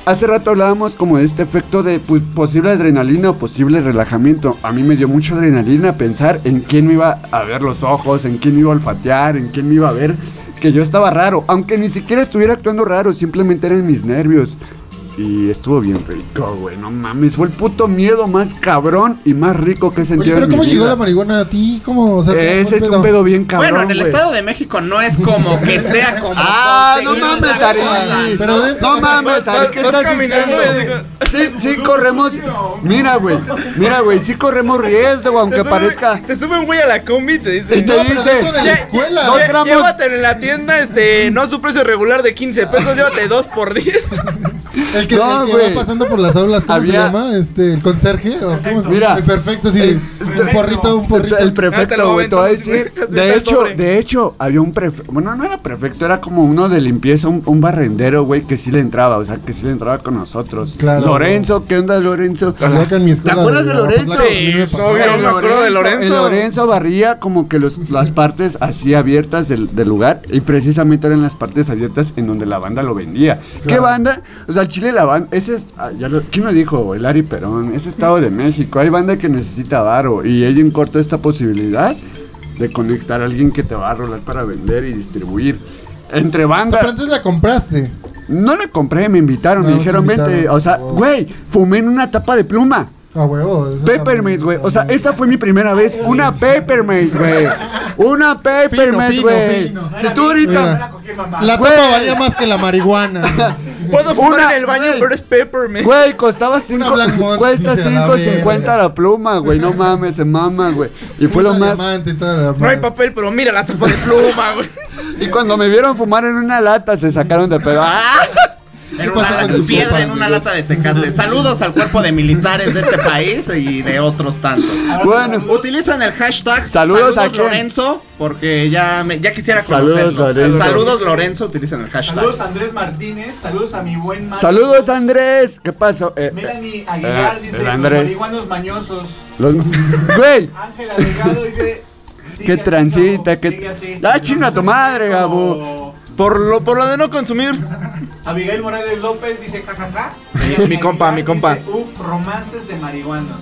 hace rato hablábamos como de este efecto de pues, posible adrenalina o posible relajamiento. A mí me dio mucha adrenalina pensar en quién me iba a ver los ojos, en quién me iba a olfatear, en quién me iba a ver que yo estaba raro. Aunque ni siquiera estuviera actuando raro, simplemente eran mis nervios. Y estuvo bien rico, güey. No mames, fue el puto miedo más cabrón y más rico que he Oye, sentido pero en mi ¿cómo llegó vida. la marihuana a ti? ¿Cómo? O sea, ¿cómo Ese es pedo? un pedo bien cabrón, bueno, en el güey. Estado de México no es como que sea como. Ah, no conseguir mames, Ari. cosa. Pero de- No mames, Ari, ¿qué estás caminando diciendo? Sí, sí corremos. Mira, güey. Mira, güey, sí corremos riesgo, aunque Te sube- parezca. Te sube un güey a la combi y te dice. Y te No, pero dice. dentro de la escuela. Dos "Lle- gramos. Llévate en la tienda, este, no a su precio regular de 15 pesos, llévate 2 por 10. El que, No, el que va pasando por las aulas, ¿cómo Había- se llama? Este, el conserje. ¿o cómo se- Mira. El perfecto, sí. un porrito, un porrito. El Ah, prefecto, lo güey, te voy a decir. De hecho, sobre. de hecho, había un prefecto. Bueno, no era prefecto, era como uno de limpieza, un, un barrendero, güey, que sí le entraba, o sea, que sí le entraba con nosotros. Claro. Lorenzo, ¿qué onda, Lorenzo? Escuela ¿Te acuerdas de de Lorenzo? Sí, obvio, me acuerdo de Lorenzo. el Lorenzo barría como que los, las partes así abiertas del, del lugar y precisamente eran las partes abiertas en donde la banda lo vendía. ¿Qué banda? O sea, Chile la banda, ese es, ah, ya lo- ¿quién lo dijo? El Ari Perón, es Estado de México, hay banda que necesita varo y ella encortó esta posibilidad de conectar a alguien que te va a rolar para vender y distribuir. Entre bandas. pero antes la compraste. No la compré, me invitaron, No, me dijeron, invitaron. vente. O sea, Wow. güey, fumé en una tapa de pluma. A huevo. güey. O sea, esa fue mi primera vez. Una Peppermint, güey. Una Peppermint, fino, güey. Si tú ahorita. Mira, la tapa valía más que la marihuana. Puedo fumar Una- en el baño, güey. pero es peppermint. Güey, costaba 5. Black Mont, Cuesta dice, a la 5.50 verga. la pluma, güey. No mames, se mama, güey. Y fue lo más. diamante y toda la No hay papel, pero mira la tapa de pluma, güey. Y cuando me vieron fumar en una lata, se sacaron de pedo. ¡Ah! En una con tu piedra copa, en una amigos? lata de tecate. Saludos al cuerpo de militares de este país y de otros tantos. Bueno, Utilizan el hashtag Saludos a quién? Lorenzo porque ya me, ya quisiera Saludos, conocerlo. Lorenzo. Saludos Lorenzo, utilizan el hashtag. Saludos a Andrés Martínez, saludos a mi buen Mario. saludos, Andrés. ¿Qué pasó? Eh, Melanie eh, Aguilar eh, dice, los Andrés. marihuanos mañosos. Los... Güey. Ángela Delgado dice... "Sigue Que así, transita, Gabo, que- sigue así". Ah, chinga tu madre, Como Gabo. Por lo, por lo de no consumir. Abigail Morales López dice jajaja. Mi compa, mi compa. Dice, "Uf, romances de marihuanos.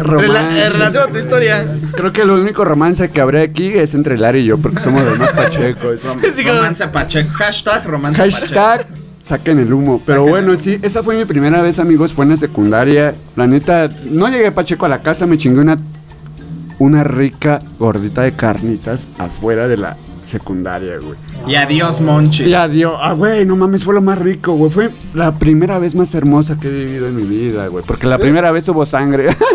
Romance. Rela- relativo a tu historia. Creo que el único romance que habrá aquí es entre Lara y yo, porque somos los más pachecos. Romance Pacheco. Hashtag romance Pacheco. Hashtag saquen el humo. Pero bueno, sí, esa fue mi primera vez, amigos. Fue en la secundaria. La neta, no llegué pacheco a la casa, me chingué una, una rica gordita de carnitas afuera de la secundaria, güey. Y adiós Monchi. Y adiós. Ah, güey, no mames, fue lo más rico, güey. Fue la primera vez más hermosa que he vivido en mi vida, güey. Porque la primera vez hubo sangre.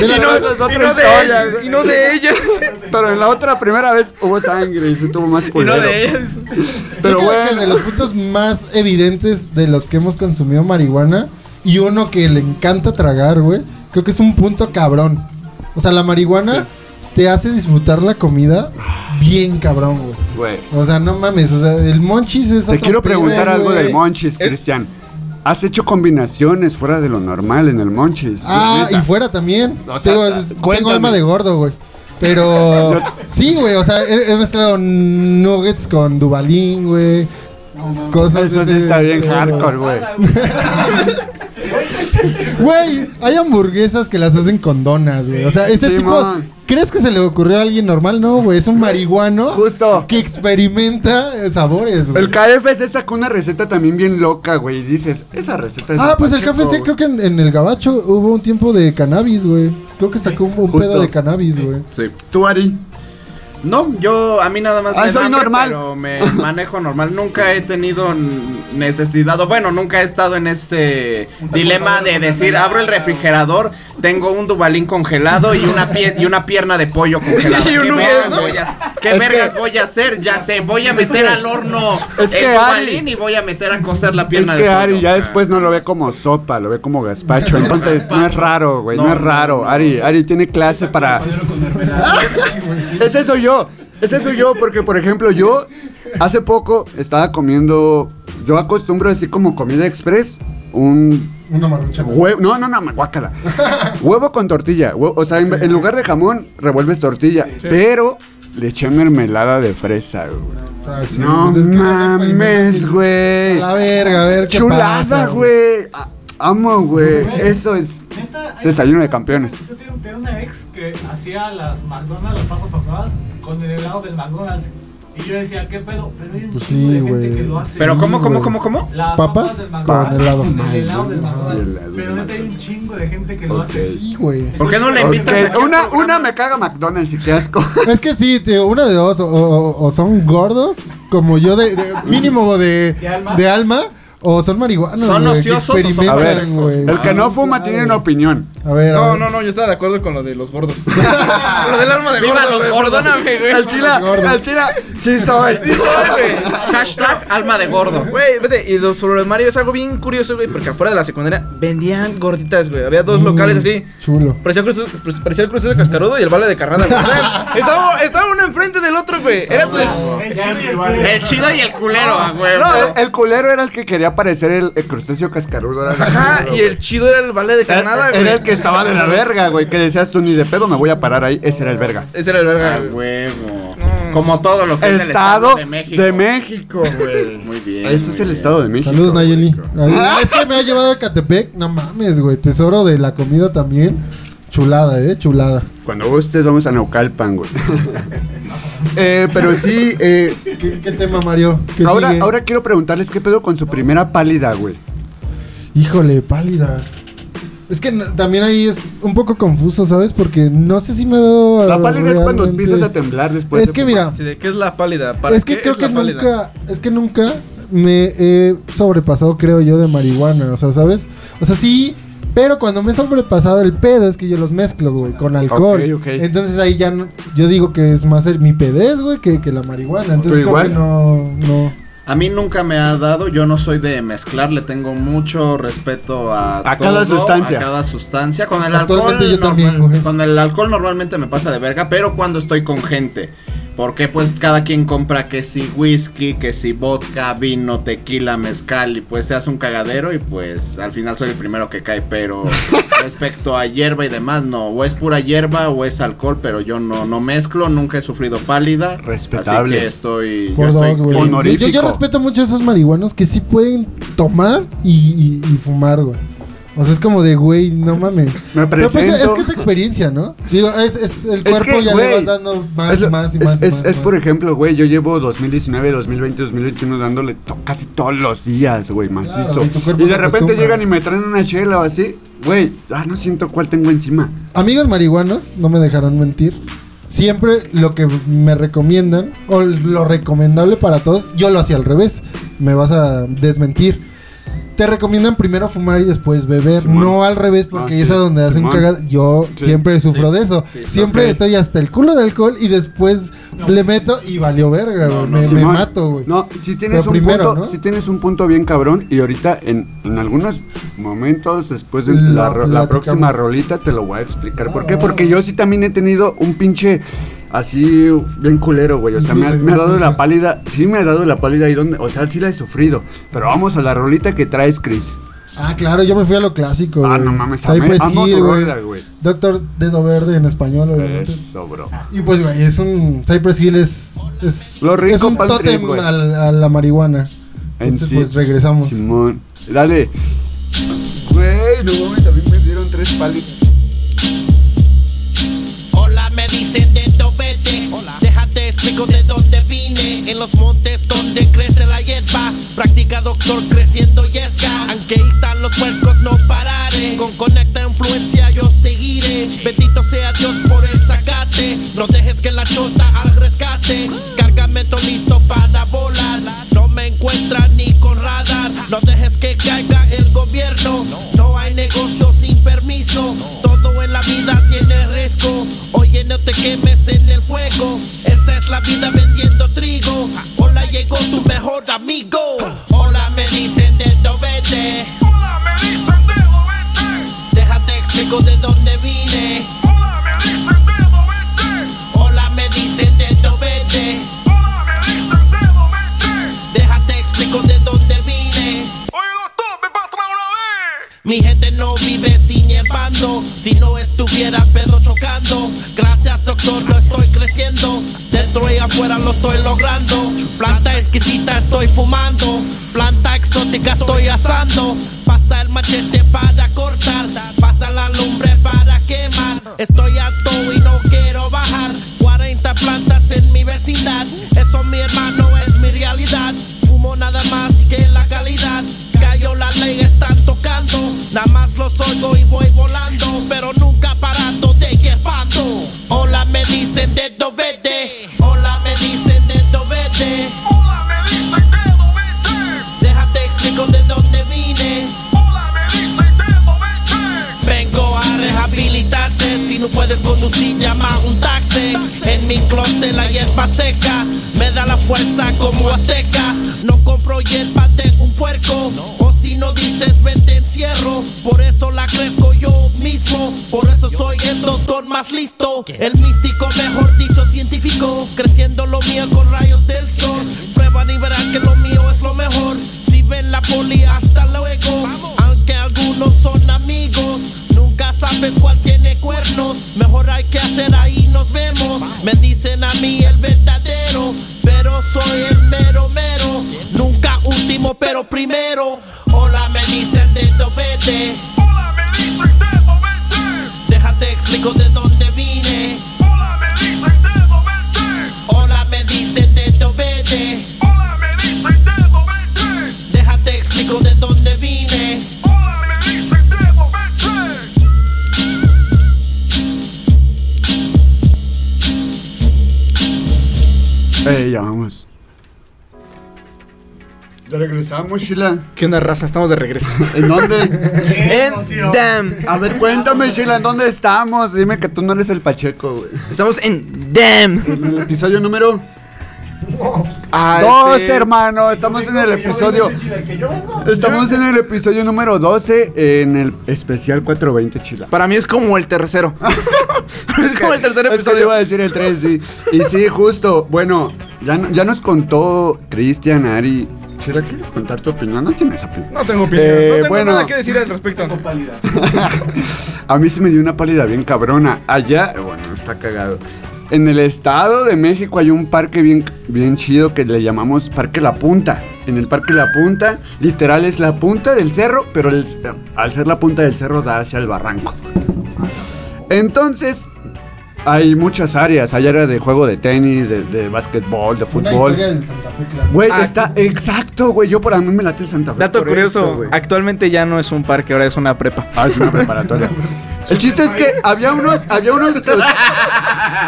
Y no, y no de historia, y no de ellos. Pero en la otra primera vez hubo sangre y se tuvo más Y no culero. de ellos. Pero que de bueno. los puntos más evidentes de los que hemos consumido marihuana y uno que le encanta tragar, güey, creo que es un punto cabrón. O sea, la marihuana te hace disfrutar la comida bien cabrón, güey. Güey. O sea, no mames, o sea, el monchis es Te otro quiero preguntar algo güey. del Monchis, Es- Cristian. ¿Has hecho combinaciones fuera de lo normal en el Monchis? Ah, Neta. y fuera también. O sea, tengo alma de gordo, güey. Pero sí, güey, o sea, he, he mezclado nuggets con Dubalín, güey. Cosas Eso sí está bien hardcore, güey. Güey, hay hamburguesas que las hacen con donas, güey. O sea, ese tipo. Simón. ¿Crees que se le ocurrió a alguien normal? No, güey. Es un marihuano Justo. que experimenta eh, sabores, güey. El KFC sacó una receta también bien loca, güey. Y dices, esa receta es Ah, de pues el Pacheco, KFC creo que en, en el Gabacho hubo un tiempo de cannabis, güey. Creo que sacó un, un Justo. pedo de cannabis, güey. Sí. ¿Tú, Ari? No, yo a mí nada más Ah, me soy hambre, normal. pero me manejo normal. Nunca he tenido necesidad, o bueno, nunca he estado en ese dilema de decir, abro el refrigerador, tengo un dubalín congelado y una pie y una pierna de pollo congelada. Y un ¿Qué vergas ¿no? voy a, qué Es vergas que- voy a hacer? Ya sé, voy a meter al horno es el que dubalín Ari- y voy a meter a cocer la Es pierna de que pollo. Ari ya después no lo ve como sopa, lo ve como gazpacho. Entonces no es raro, güey, no, No, es raro. Ari, Ari tiene clase para. Ese soy yo. Ese soy yo, porque por ejemplo, yo hace poco estaba comiendo. Yo acostumbro así como comida express. Un Una marucha. huevo. No, no, no, guácala. Huevo con tortilla. o sea, en, en lugar de jamón, revuelves tortilla. Pero le eché mermelada de fresa, güey. Ah, sí, No pues es que mames, güey. A la verga, a ver qué Chulada, güey. Amo, güey. Eso es. Neta, Desayuno de campeones. Yo tenía, una ex que hacía las McDonald's, las papas papadas, con el helado del McDonald's. Y yo decía, ¿qué pedo? Pero hay un Pues chingo sí, de gente que lo hace. Pero Sí, ¿cómo, cómo, cómo, cómo? Las Papas del con McDonald's. helado. El helado del McDonald's. Pero neta hay un chingo de gente que lo Ok. hace. Sí, güey. ¿Por qué no le invitas al Una, una me caga McDonald's y qué asco. Es que sí, tío, una de dos, o, o- o son gordos, como yo, de, de- mínimo de, ¿De alma? de alma, o son marihuanos. ¿Son güey, que ociosos o son experimentan, A ver, güey. El que no fuma tiene una opinión. A ver, a No, ver. no, no, yo estaba de acuerdo con lo de los gordos. lo del alma de ¡Viva gordo, los güey, gordos! Perdóname, güey. Al chila, al chila, sí soy. Sí, soy, güey. Hashtag alma de gordo. Güey, vete, y lo- sobre los Mario es algo bien curioso, güey, porque afuera de la secundaria vendían gorditas, güey. Había dos Mm, locales así. Chulo. Parecía, el cruce- pues, parecía el crucero de Cascarudo y el Vale de Carnada, güey. Estaba, estaba uno enfrente del otro, güey. Era pues, El chido y el culero. El chido y el culero, a huevo. No, el culero era el que quería parecer el, el crustáceo cascarudo. El Ajá, y el chido era el Vale de Carnada, Era, güey. era el que estaba de la verga, güey. Que decías tú ni de pedo me voy a parar ahí. Ese era el verga. Ese era el verga, güey. huevo. Como todo lo que es del Estado de México. de México, güey. Muy bien. Eso muy es el bien. Estado de México. Saludos. Nayeli. Ay, Es que me ha llevado a Catepec. No mames, güey. Tesoro de la comida también. Chulada, eh, chulada. Cuando gustes vamos a Naucalpan, güey. eh, pero sí, eh, ¿Qué, qué tema, Mario? ¿Qué ahora, sigue? ahora quiero preguntarles qué pedo con su primera pálida, güey. Híjole, pálida. Es que también ahí es un poco confuso, ¿sabes? Porque no sé si me ha dado. La pálida es cuando empiezas a temblar después. Es de que mira, Sí, ¿de ¿Qué es la pálida? ¿Para es que qué creo es que pálida? nunca. Es que nunca me he sobrepasado, creo yo, de marihuana. O sea, ¿sabes? O sea, sí. Pero cuando me he sobrepasado el pedo es que yo los mezclo, güey, con alcohol. Ok, ok. Entonces ahí ya no- yo digo que es más el- mi pedez, güey, que, que la marihuana. Entonces creo igual? que no, no. A mí nunca me ha dado, yo no soy de mezclar, le tengo mucho respeto a, A cada sustancia. A cada sustancia. Con el alcohol. yo normal- con el alcohol normalmente me pasa de verga, pero cuando estoy con gente. Porque pues cada quien compra que si whisky, que si vodka, vino, tequila, mezcal y pues se hace un cagadero y pues al final soy el primero que cae. Pero respecto a hierba y demás, no. O es pura hierba o es alcohol, pero yo no, no mezclo, nunca he sufrido pálida. Respetable. Así que estoy... Por yo estoy dos. Honorífico. Yo, yo respeto mucho a esos marihuanos que sí pueden tomar y, y- y fumar, güey. O sea, es como de, güey, no mames. Me Pero pues, es que es experiencia, ¿no? Digo, es, es el Es cuerpo que, ya güey, le vas dando más es, y más y es- más. y es- más, es más. por ejemplo, güey, yo llevo 2019, 2020, 2021 dándole to- casi todos los días, güey, macizo. y de repente llegan y me traen una chela o así, güey, ah, no siento cuál tengo encima. Amigos marihuanos, no me dejarán mentir. Siempre lo que me recomiendan, o lo recomendable para todos, yo lo hacía al revés. Me vas a desmentir. Te recomiendan primero fumar y después beber. No al revés, porque Ah, sí, es a donde hacen Simón. cagada. Yo Sí, siempre sufro de eso. sí, siempre estoy hasta el culo de alcohol y después le meto y valió verga, me, mato, güey. No, si tienes Pero un primero, punto, ¿no? si tienes un punto bien cabrón y ahorita en, en algunos momentos después de la, próxima rolita te lo voy a explicar. ¿Por qué? Ah. Porque yo sí también he tenido un pinche así bien culero, güey. O sea, me ha, Incluso, me ha dado la pálida, sí me ha dado la pálida ahí donde, o sea, sí la he sufrido. Pero vamos a la rolita que traes, Chris. Ah, claro, yo me fui a lo clásico. Ah, güey. no mames, Cypress amo Hill, tu güey. rola, güey. Doctor Dedo Verde en español, obviamente. Eso, bro. Y pues, güey, es un. Cypress Hill es. Es, Lo rico es un trip, tótem güey. al- a la marihuana. En Entonces, sí. pues regresamos. Simón. Dale. Güey, no mames, mí me dieron tres pálidas. Hola, me dicen de. De dónde vine. En los montes donde crece la hierba. Practica doctor creciendo yesca. Aunque están los puercos, no pararé. Con conecta influencia yo seguiré. Bendito sea Dios por el sacate. No dejes que la chota la vida vendiendo trigo. Hola, llegó tu mejor amigo. Hola, me dicen de Dobete. Hola, me dicen de Dobete. Déjate explico de dónde vine. Hola, me dicen de Dobete. Hola, me dicen de Dobete. Hola, me dicen de Dobete. Déjate explico de dónde vine. Oye, doctor, ven para una vez. Mi gente no vive sin llevando. Si no estuviera pedo chocando. Gracias, doctor, lo estoy creciendo adentro afuera lo estoy logrando. Planta exquisita estoy fumando, planta exótica estoy asando. Pasa el machete para cortar, pasa la lumbre para quemar. Estoy alto y no quiero bajar. 40 plantas en mi vecindad, eso mi hermano es mi realidad. Fumo nada más que la calidad. Cayó la ley, están tocando, nada más los oigo y voy volando. La hierba seca me da la fuerza como azteca. No compro hierba de un puerco. O si no dices vente encierro. Por eso la crezco yo mismo. Por eso soy el doctor más listo. El místico, mejor dicho, científico. Creciendo lo mío con rayos del. Me dicen a mí el verdadero. Pero soy el mero mero. Nunca último, pero primero. Hola, me dicen de vete. Déjate explico de dónde Regresamos, Sheila. ¿Qué onda, raza? Estamos de regreso. ¿En dónde? en Damn. A ver, cuéntame, Sheila, ¿en dónde estamos? Dime que tú no eres el Pacheco, güey. Estamos en Damn. En el episodio número Ah, 12, este- hermano. Estamos en el episodio. Estamos en el episodio número 12 en el especial 420, Chila. Para mí es como el tercero. es como el tercer Es que episodio. iba a decir el 3, sí. Y sí, justo. Bueno, ya, ya nos contó Cristian, Ari. ¿Quieres contar tu opinión? No tienes opinión. No tengo opinión. Eh, no tengo bueno. nada que decir al respecto. A mí se me dio una pálida bien cabrona. Allá, bueno, está cagado. En el estado de México hay un parque bien, bien chido que le llamamos Parque La Punta. En el Parque La Punta, literal es la punta del cerro, pero el- al ser la punta del cerro da hacia el barranco. Entonces, hay muchas áreas. Hay áreas de juego de tenis, de, de básquetbol, de Una fútbol. historia del Santa Fe, claro. Güey, Ah, está exacto, güey. Yo por a mí me late el Santa Fe. Dato curioso, eso, güey. actualmente ya no es un parque, ahora es una prepa. Ah, es una preparatoria. El chiste es que había unos, había unos, kios-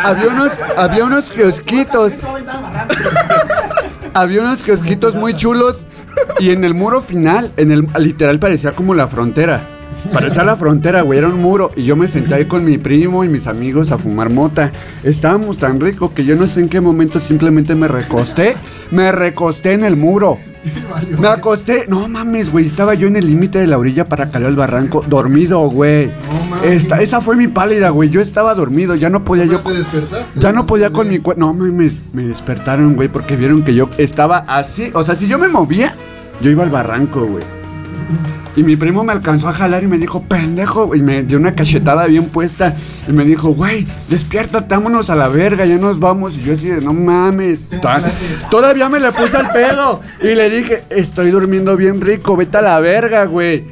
había unos, había unos kiosquitos. Había unos kiosquitos muy chulos y en el muro final, en el literal parecía como la frontera. Parecía la frontera, güey, era un muro y yo me senté ahí con mi primo y mis amigos a fumar mota. Estábamos tan ricos que yo no sé en qué momento simplemente me recosté, me recosté en el muro. Me acosté, no mames, güey, estaba yo en el límite de la orilla para caer al barranco, dormido, güey. No mames. Esta- esa fue mi pálida, güey. Yo estaba dormido, ya no podía yo. te despertaste. Ya no podía con mi cuerpo. No mames, me despertaron, güey, porque vieron que yo estaba así. O sea, si yo me movía, yo iba al barranco, güey. Y mi primo me alcanzó a jalar y me dijo, pendejo, y me dio una cachetada bien puesta. Y me dijo, güey, despiértate, vámonos a la verga, ya nos vamos. Y yo así de, no mames. Todavía me le puse al pedo. Y le dije, estoy durmiendo bien rico, vete a la verga, güey.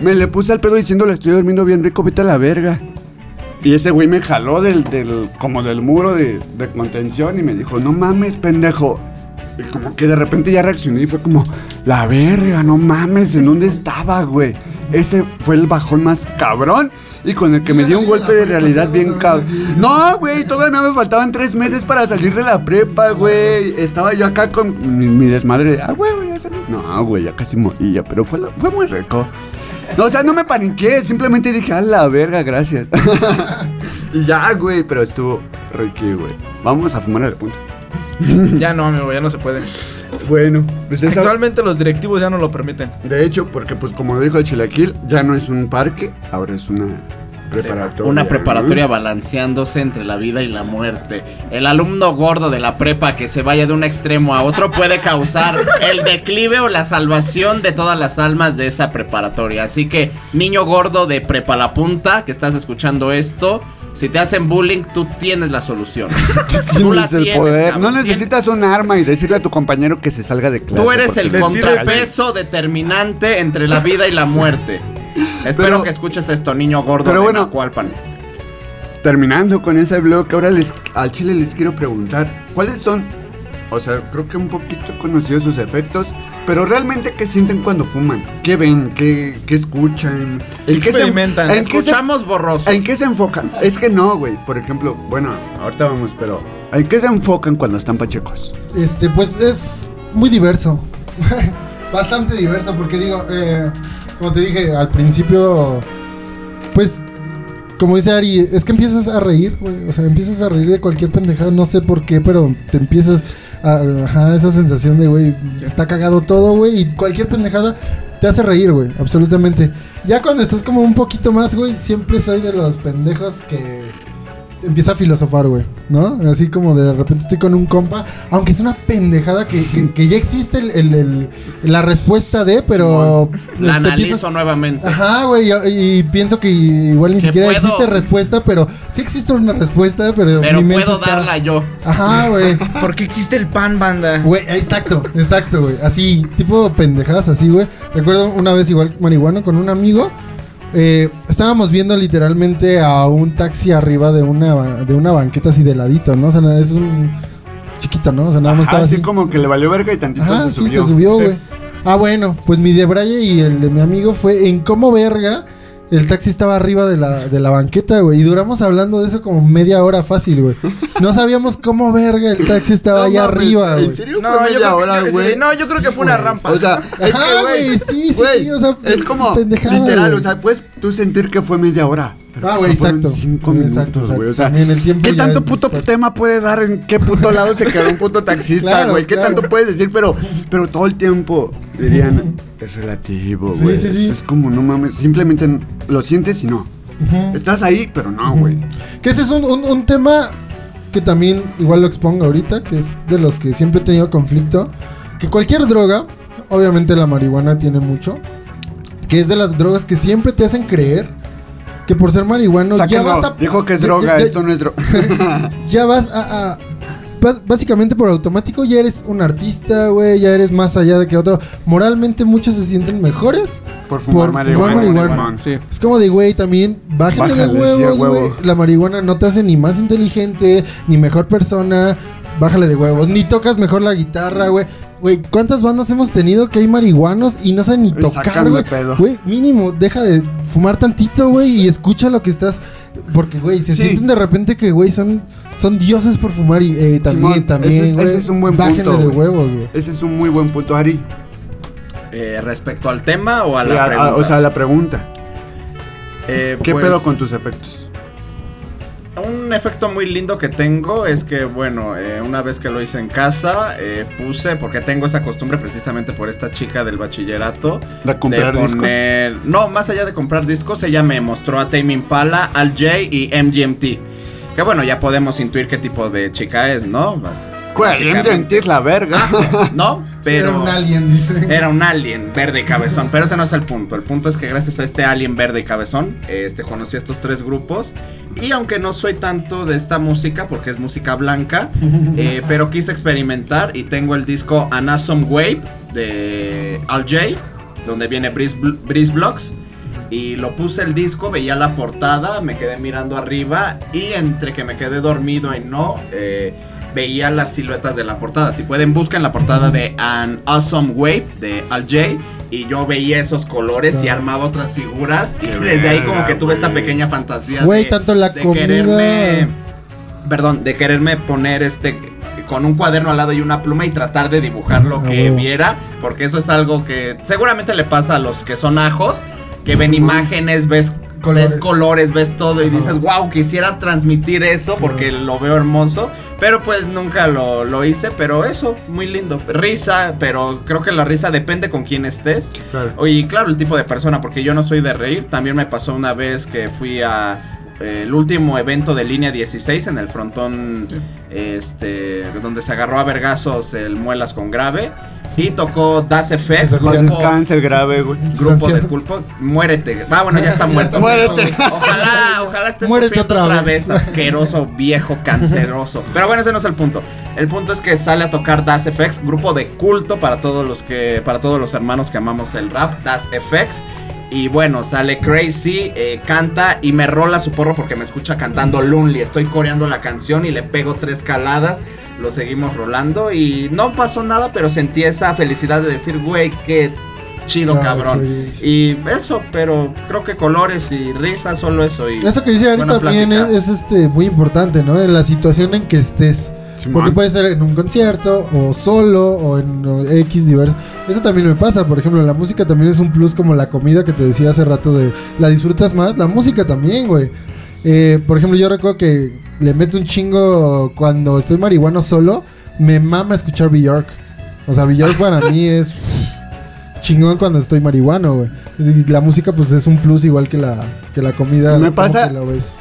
Me le puse al pedo diciéndole, estoy durmiendo bien rico, vete a la verga. Y ese güey me jaló del, del, como del muro de, de contención y me dijo, no mames, pendejo. Como que de repente ya reaccioné y fue como, la verga, no mames, ¿en dónde estaba, güey? Ese fue el bajón más cabrón y con el que me dio un golpe de realidad bien cabrón. No, güey, todavía me faltaban tres meses para salir de la prepa, güey. Estaba yo acá con mi, desmadre de, ah, güey, güey, ya salí. No, güey, ya casi moría, pero fue, fue muy rico. No, o sea, no me paniqué, simplemente dije, a la verga, gracias. y ya, güey, pero estuvo riqui, güey. Vamos a fumar al punto. Ya no, amigo, ya no se puede. Bueno, pues esa- Actualmente los directivos ya no lo permiten. de hecho, porque pues como lo dijo el Chilaquil, ya no es un parque, ahora es una preparatoria. Una preparatoria ¿no? balanceándose entre la vida y la muerte. El alumno gordo de la prepa que se vaya de un extremo a otro puede causar el declive o la salvación de todas las almas de esa preparatoria. Así que, niño gordo de prepa la punta que estás escuchando esto, si te hacen bullying, tú tienes la solución. Tú la el tienes, poder. cabrón. No necesitas un arma y decirle a tu compañero que se salga de clase. Tú eres el contrapeso determinante entre la vida y la muerte. Espero Pero- que escuches esto, niño gordo pero de bueno. Nacualpan. Terminando con ese blog, ahora les, al chile les quiero preguntar, ¿cuáles son? O sea, creo que un poquito he conocido sus efectos, pero realmente qué sienten cuando fuman, qué ven, qué, qué escuchan, ¿Qué qué se- experimentan? en qué se- Escuchamos borroso. ¿En qué se enfocan? Es que no, güey. Por ejemplo, bueno, ahorita vamos, pero ¿en qué se enfocan cuando están pachecos? Este, pues es muy diverso. Bastante diverso, porque digo, eh, como te dije al principio, pues como dice Ari, es que empiezas a reír, güey. O sea, empiezas a reír de cualquier pendejada, no sé por qué, pero te empiezas. Ajá, esa sensación de, güey, está cagado todo, güey. Y cualquier pendejada te hace reír, güey, absolutamente. Ya cuando estás como un poquito más, güey, siempre soy de los pendejos que empieza a filosofar, güey, ¿no? Así como de repente estoy con un compa, aunque es una pendejada que, que- que ya existe el- el- el- la respuesta de, pero... La te analizo nuevamente. Ajá, güey, y, y pienso que igual ni Que siquiera puedo- existe respuesta, pero sí existe una respuesta, pero, Pero mi mente puedo está- darla yo. Ajá, güey. Porque existe el pan, banda. Güey, exacto, exacto, güey. Así, tipo pendejadas así, güey. Recuerdo una vez igual marihuana con un amigo. Eh, estábamos viendo literalmente a un taxi arriba de una, de una banqueta así de ladito, ¿no? O sea, es un chiquito, ¿no? O sea, nada más Ajá, estaba así así. como que le valió verga y tantito Ajá, se sí, subió. se subió, Sí. güey. Ah, bueno, pues mi de Braille y el de mi amigo fue en cómo verga. El taxi estaba arriba de la, de la banqueta, güey. Y duramos hablando de eso como media hora fácil, güey. No sabíamos cómo verga el taxi estaba No allá mames, arriba, ¿En güey. serio? No, fue yo media creo, hora, que, güey. no, yo creo que fue una rampa. O sea, es que, güey. güey, sí, sí, güey, sí, o sea, es como pendejada, literal, güey. o sea, puedes tú sentir que fue media hora. Pero Ah, eso güey, exacto. Cinco minutos, exacto. güey. O sea, También el tiempo ¿qué tanto puto tema puede dar en qué puto lado se quedó un puto taxista, Claro, güey? ¿Qué claro. tanto puedes decir? Pero, pero todo el tiempo dirían, es relativo, Sí, güey. sí, sí. Es, es como, no mames, simplemente lo sientes y no. Estás ahí, pero no, güey. Que ese es un, un- un tema que también igual lo expongo ahorita, que es de los que siempre he tenido conflicto. Que cualquier droga, obviamente la marihuana tiene mucho, que es de las drogas que siempre te hacen creer que por ser marihuano ya vas a... Dijo que es ya- droga, ya- esto no es droga. ya vas a... Básicamente por automático ya eres un artista, güey, ya eres más allá de que otro. Moralmente muchos se sienten mejores Por fumar Por marihuana. fumar marihuana. Sí. Es como de, güey, también bájale, de Bájale, huevos, huevo. güey. La marihuana no te hace ni más inteligente, ni mejor persona. Bájale de huevos. Ni tocas mejor la guitarra, güey. Güey, ¿cuántas bandas hemos tenido que hay marihuanos y no saben ni tocar, güey? pedo. Güey, mínimo, deja de fumar tantito, güey, y escucha lo que estás... Porque, güey, se Sí. sienten de repente que, güey, son, son dioses por fumar y eh, también, Simón, también, ese es- güey. ese es un buen Bájenle punto, de huevos, güey. Ese es un muy buen punto, Ari. Eh, respecto al tema o a Sí, la a- a- pregunta. o sea, la pregunta. Eh, ¿Qué pues, pedo con tus efectos? Un efecto muy lindo que tengo es que, bueno, eh, una vez que lo hice en casa, eh, puse, porque tengo esa costumbre precisamente por esta chica del bachillerato, ¿De comprar de discos? poner... No, más allá de comprar discos, ella me mostró a Tame Impala, Al J y MGMT. Que bueno, ya podemos intuir qué tipo de chica es, ¿no? Bas- Güey, básicamente. es la verga. ¿No? Sí, era Pero... un alien, dice. Era un alien verde y cabezón, pero ese no es el punto. El punto es que gracias a este alien verde y cabezón, este conocí a estos tres grupos. Y aunque no soy tanto de esta música, porque es música blanca, eh, pero quise experimentar y tengo el disco An Awesome Wave de Al J, donde viene Breeze, Breeze Blocks. Y lo puse el disco, veía la portada, me quedé mirando arriba y entre que me quedé dormido y no, eh, veía las siluetas de la portada. Si pueden, busquen la portada de An Awesome Wave de Al J. Y yo veía esos colores y armaba otras figuras. Y desde ahí como que tuve esta pequeña fantasía Güey, de, tanto la de comida- quererme... Perdón, de quererme poner este con un cuaderno al lado y una pluma y tratar de dibujar lo que viera, porque eso es algo que seguramente le pasa a los que son ajos, que ven imágenes, ves Colores. ves colores, ves todo y Ajá. dices, wow, quisiera transmitir eso porque lo veo hermoso, pero pues nunca lo, lo hice, pero eso, muy lindo. Risa, pero creo que la risa depende con quién estés. Claro. Y claro, el tipo de persona, porque yo no soy de reír. También me pasó una vez que fui a eh, el último evento de línea 16 en el frontón, este, donde se agarró a vergazos el Muelas con grave. Y tocó Das descansa el grave, güey. grupo de Sanciones. culpa. Muérete. Ah, bueno, ya está muerto. Muérete. Ojalá, ojalá estés Muérete sufriendo otra otra vez. vez. asqueroso, viejo, canceroso. Pero bueno, ese no es el punto. El punto es que sale a tocar Das FX, grupo de culto para todos los que, para todos los hermanos que amamos el rap, Das FX. Y bueno, sale Crazy, eh, canta y me rola su porro porque me escucha cantando Lonely. Estoy coreando la canción y le pego tres caladas. Lo seguimos rolando y no pasó nada, pero sentí esa felicidad de decir, güey, qué chido, cabrón. Y eso, pero creo que colores y risas, solo eso. Y Eso que dice buena también es, es, este, muy importante, ¿no? En la situación en que estés. Porque puede ser en un concierto, o solo, o en X diverso. Eso también me pasa, por ejemplo, la música también es un plus como la comida que te decía hace rato de la disfrutas más. La música también, güey. Eh, por ejemplo, yo recuerdo que le meto un chingo cuando estoy marihuano solo. Me mama escuchar Bjork. O sea, Bjork para mí es chingón cuando estoy marihuano, güey. La música, pues es un plus igual que la, que la comida. Me pasa- ves.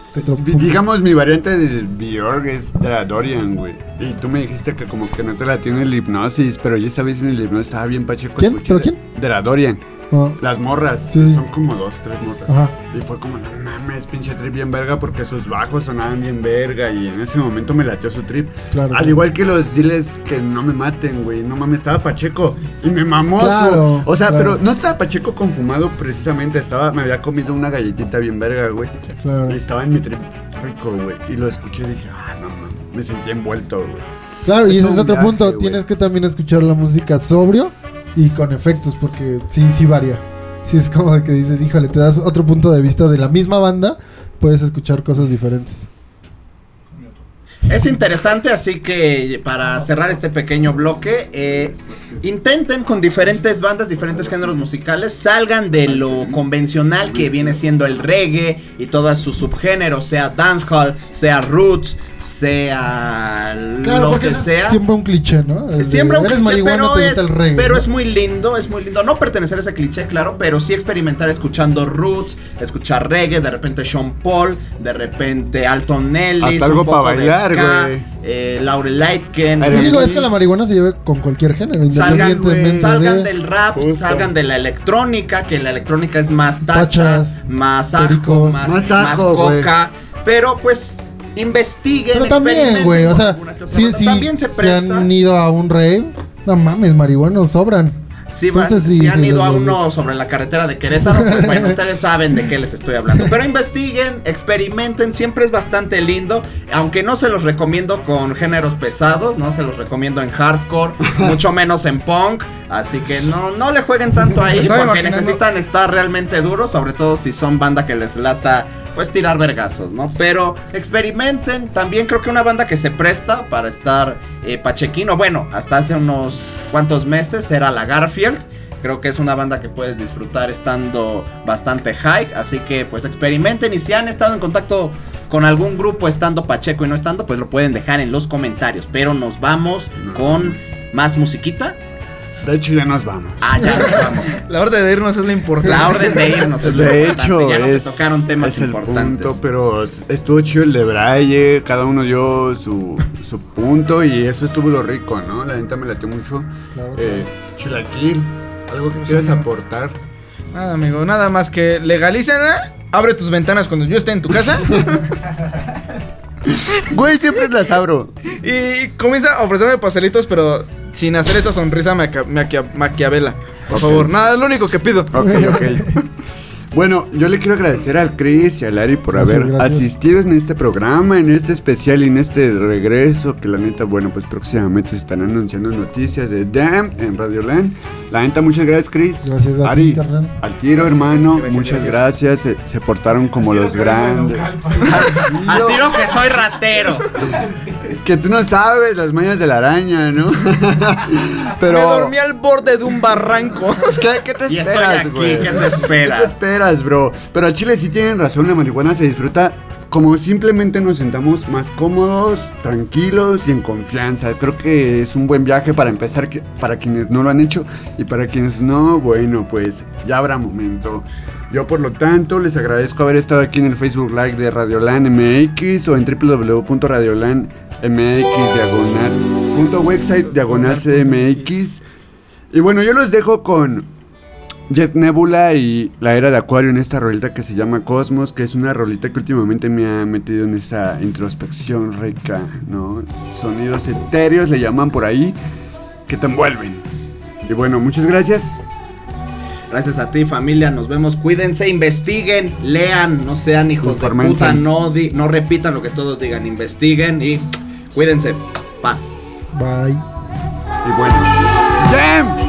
Digamos, mi variante de Bjork es Dorian, güey. Y tú me dijiste que como que no te la tiene el hipnosis, pero yo esa vez en el hipnosis estaba bien pacheco. ¿Quién? ¿Pero de- Dorian. Ah, Las morras. Sí, sí. Son como dos, tres morras. Ajá. Y fue como, no mames, pinche trip bien verga porque sus bajos sonaban bien verga y en ese momento me latió su trip. Claro, Al claro. igual que los diles que no me maten, güey. No mames, estaba Pacheco y me mamó Claro, O sea, pero no estaba Pacheco confumado precisamente, estaba, me había comido una galletita bien verga, güey. Claro. Y estaba en mi trip rico, güey. Y lo escuché y dije, ah, no mames, me sentí envuelto, güey. Claro, y Es ese todo es otro viaje, punto. güey. Tienes que también escuchar la música sobrio y con efectos, porque sí, sí varía. Sí, es como que dices, híjole, te das otro punto de vista de la misma banda, puedes escuchar cosas diferentes. Es interesante, así que para cerrar este pequeño bloque, eh, intenten con diferentes bandas, diferentes géneros musicales, salgan de lo convencional que viene siendo el reggae y todos sus subgéneros, sea dancehall, sea roots, sea Claro, lo porque que es sea. siempre un cliché, ¿no? Siempre un cliché, pero, te es, gusta el reggae. pero ¿no? es muy lindo, es muy lindo. No pertenecer a ese cliché, claro, pero sí experimentar escuchando roots, escuchar reggae, de repente Sean Paul, de repente Alton Ellis, Hasta algo un poco pa' de bailar, güey. eh, Laurel. Aerosmith. Yo digo, es que la marihuana se lleve con cualquier género, Salgan, independientemente salgan de... del rap, Justo. salgan de la electrónica, que la electrónica es más tacha, Tachas, más ajo, perico. más, güey. coca. Pero pues investiguen. Pero también, güey, o sea, sí, también se si presta. han ido a un rave, no mames, marihuanos sobran. Si, van- Entonces, sí, si han sí, ido a uno sobre la carretera de Querétaro, pues bueno, ustedes saben de qué les estoy hablando. Pero investiguen, experimenten, siempre es bastante lindo. Aunque no se los recomiendo con géneros pesados, no se los recomiendo en hardcore, mucho menos en punk. Así que no, no le jueguen tanto ahí porque imaginando- necesitan estar realmente duros, sobre todo si son banda que les lata, pues tirar vergazos, ¿no? Pero experimenten. También creo que una banda que se presta para estar eh, pachequino, bueno, hasta hace unos cuantos meses era la Garfield. Creo que es una banda que puedes disfrutar estando bastante high. Así que pues experimenten y si han estado en contacto con algún grupo estando Pacheco y no estando, pues lo pueden dejar en los comentarios. Pero nos vamos con más musiquita. De hecho, ya nos vamos. Ah, ya nos vamos. La orden de irnos es la importante. La orden de irnos es lo De importante. hecho, ya no es, se tocaron temas es el importantes. punto, pero estuvo chido el de Braille, cada uno dio su, su punto y eso estuvo lo rico, ¿no? La neta me latió mucho. Claro. Eh, Chilaquil, ¿algo que quieras aportar? Nada, amigo, nada más que legalícenla. Abre tus ventanas cuando yo esté en tu casa Güey, siempre las abro. y comienza a ofrecerme pastelitos, pero sin hacer esa sonrisa maquia- maquia- maquiavela. Por favor, nada, es lo único que pido. Ok, ok. Bueno, yo le quiero agradecer al Chris y al Ari por Gracias, haber gracias. asistido en este programa, en este especial y en este regreso, que la neta, bueno, pues próximamente se estarán anunciando noticias de Damn en Radio Land. La neta, muchas gracias, Chris. Gracias a ti, Ari, carnal. al tiro, hermano, gracias, muchas gracias. gracias. Se, se portaron como los grandes. Al tiro que soy ratero. Que tú no sabes las mañas de la araña, ¿no? Pero... Me dormí al borde de un barranco. ¿Qué, qué te Y estoy esperas, aquí, güey? ¿qué te esperas? ¿Qué te esperas, bro? Pero a Chile sí tienen razón, la marihuana se disfruta como simplemente nos sentamos más cómodos, tranquilos y en confianza. Creo que es un buen viaje para empezar para quienes no lo han hecho y para quienes no, bueno, pues ya habrá momento. Yo por lo tanto les agradezco haber estado aquí en el Facebook Live de Radiolan MX o en www.radiolanmx diagonal website. Y bueno, yo los dejo con Jet Nebula y la era de Acuario en esta rolita que se llama Cosmos, que es una rolita que últimamente me ha metido en esa introspección rica, ¿no? Sonidos etéreos le llaman por ahí, que te envuelven. Y bueno, muchas gracias. Gracias a ti, familia. Nos vemos. Cuídense, investiguen, lean, no sean hijos de puta, no, di- no repitan lo que todos digan. Investiguen y cuídense. Paz. Bye. Y bueno, ¡Damn!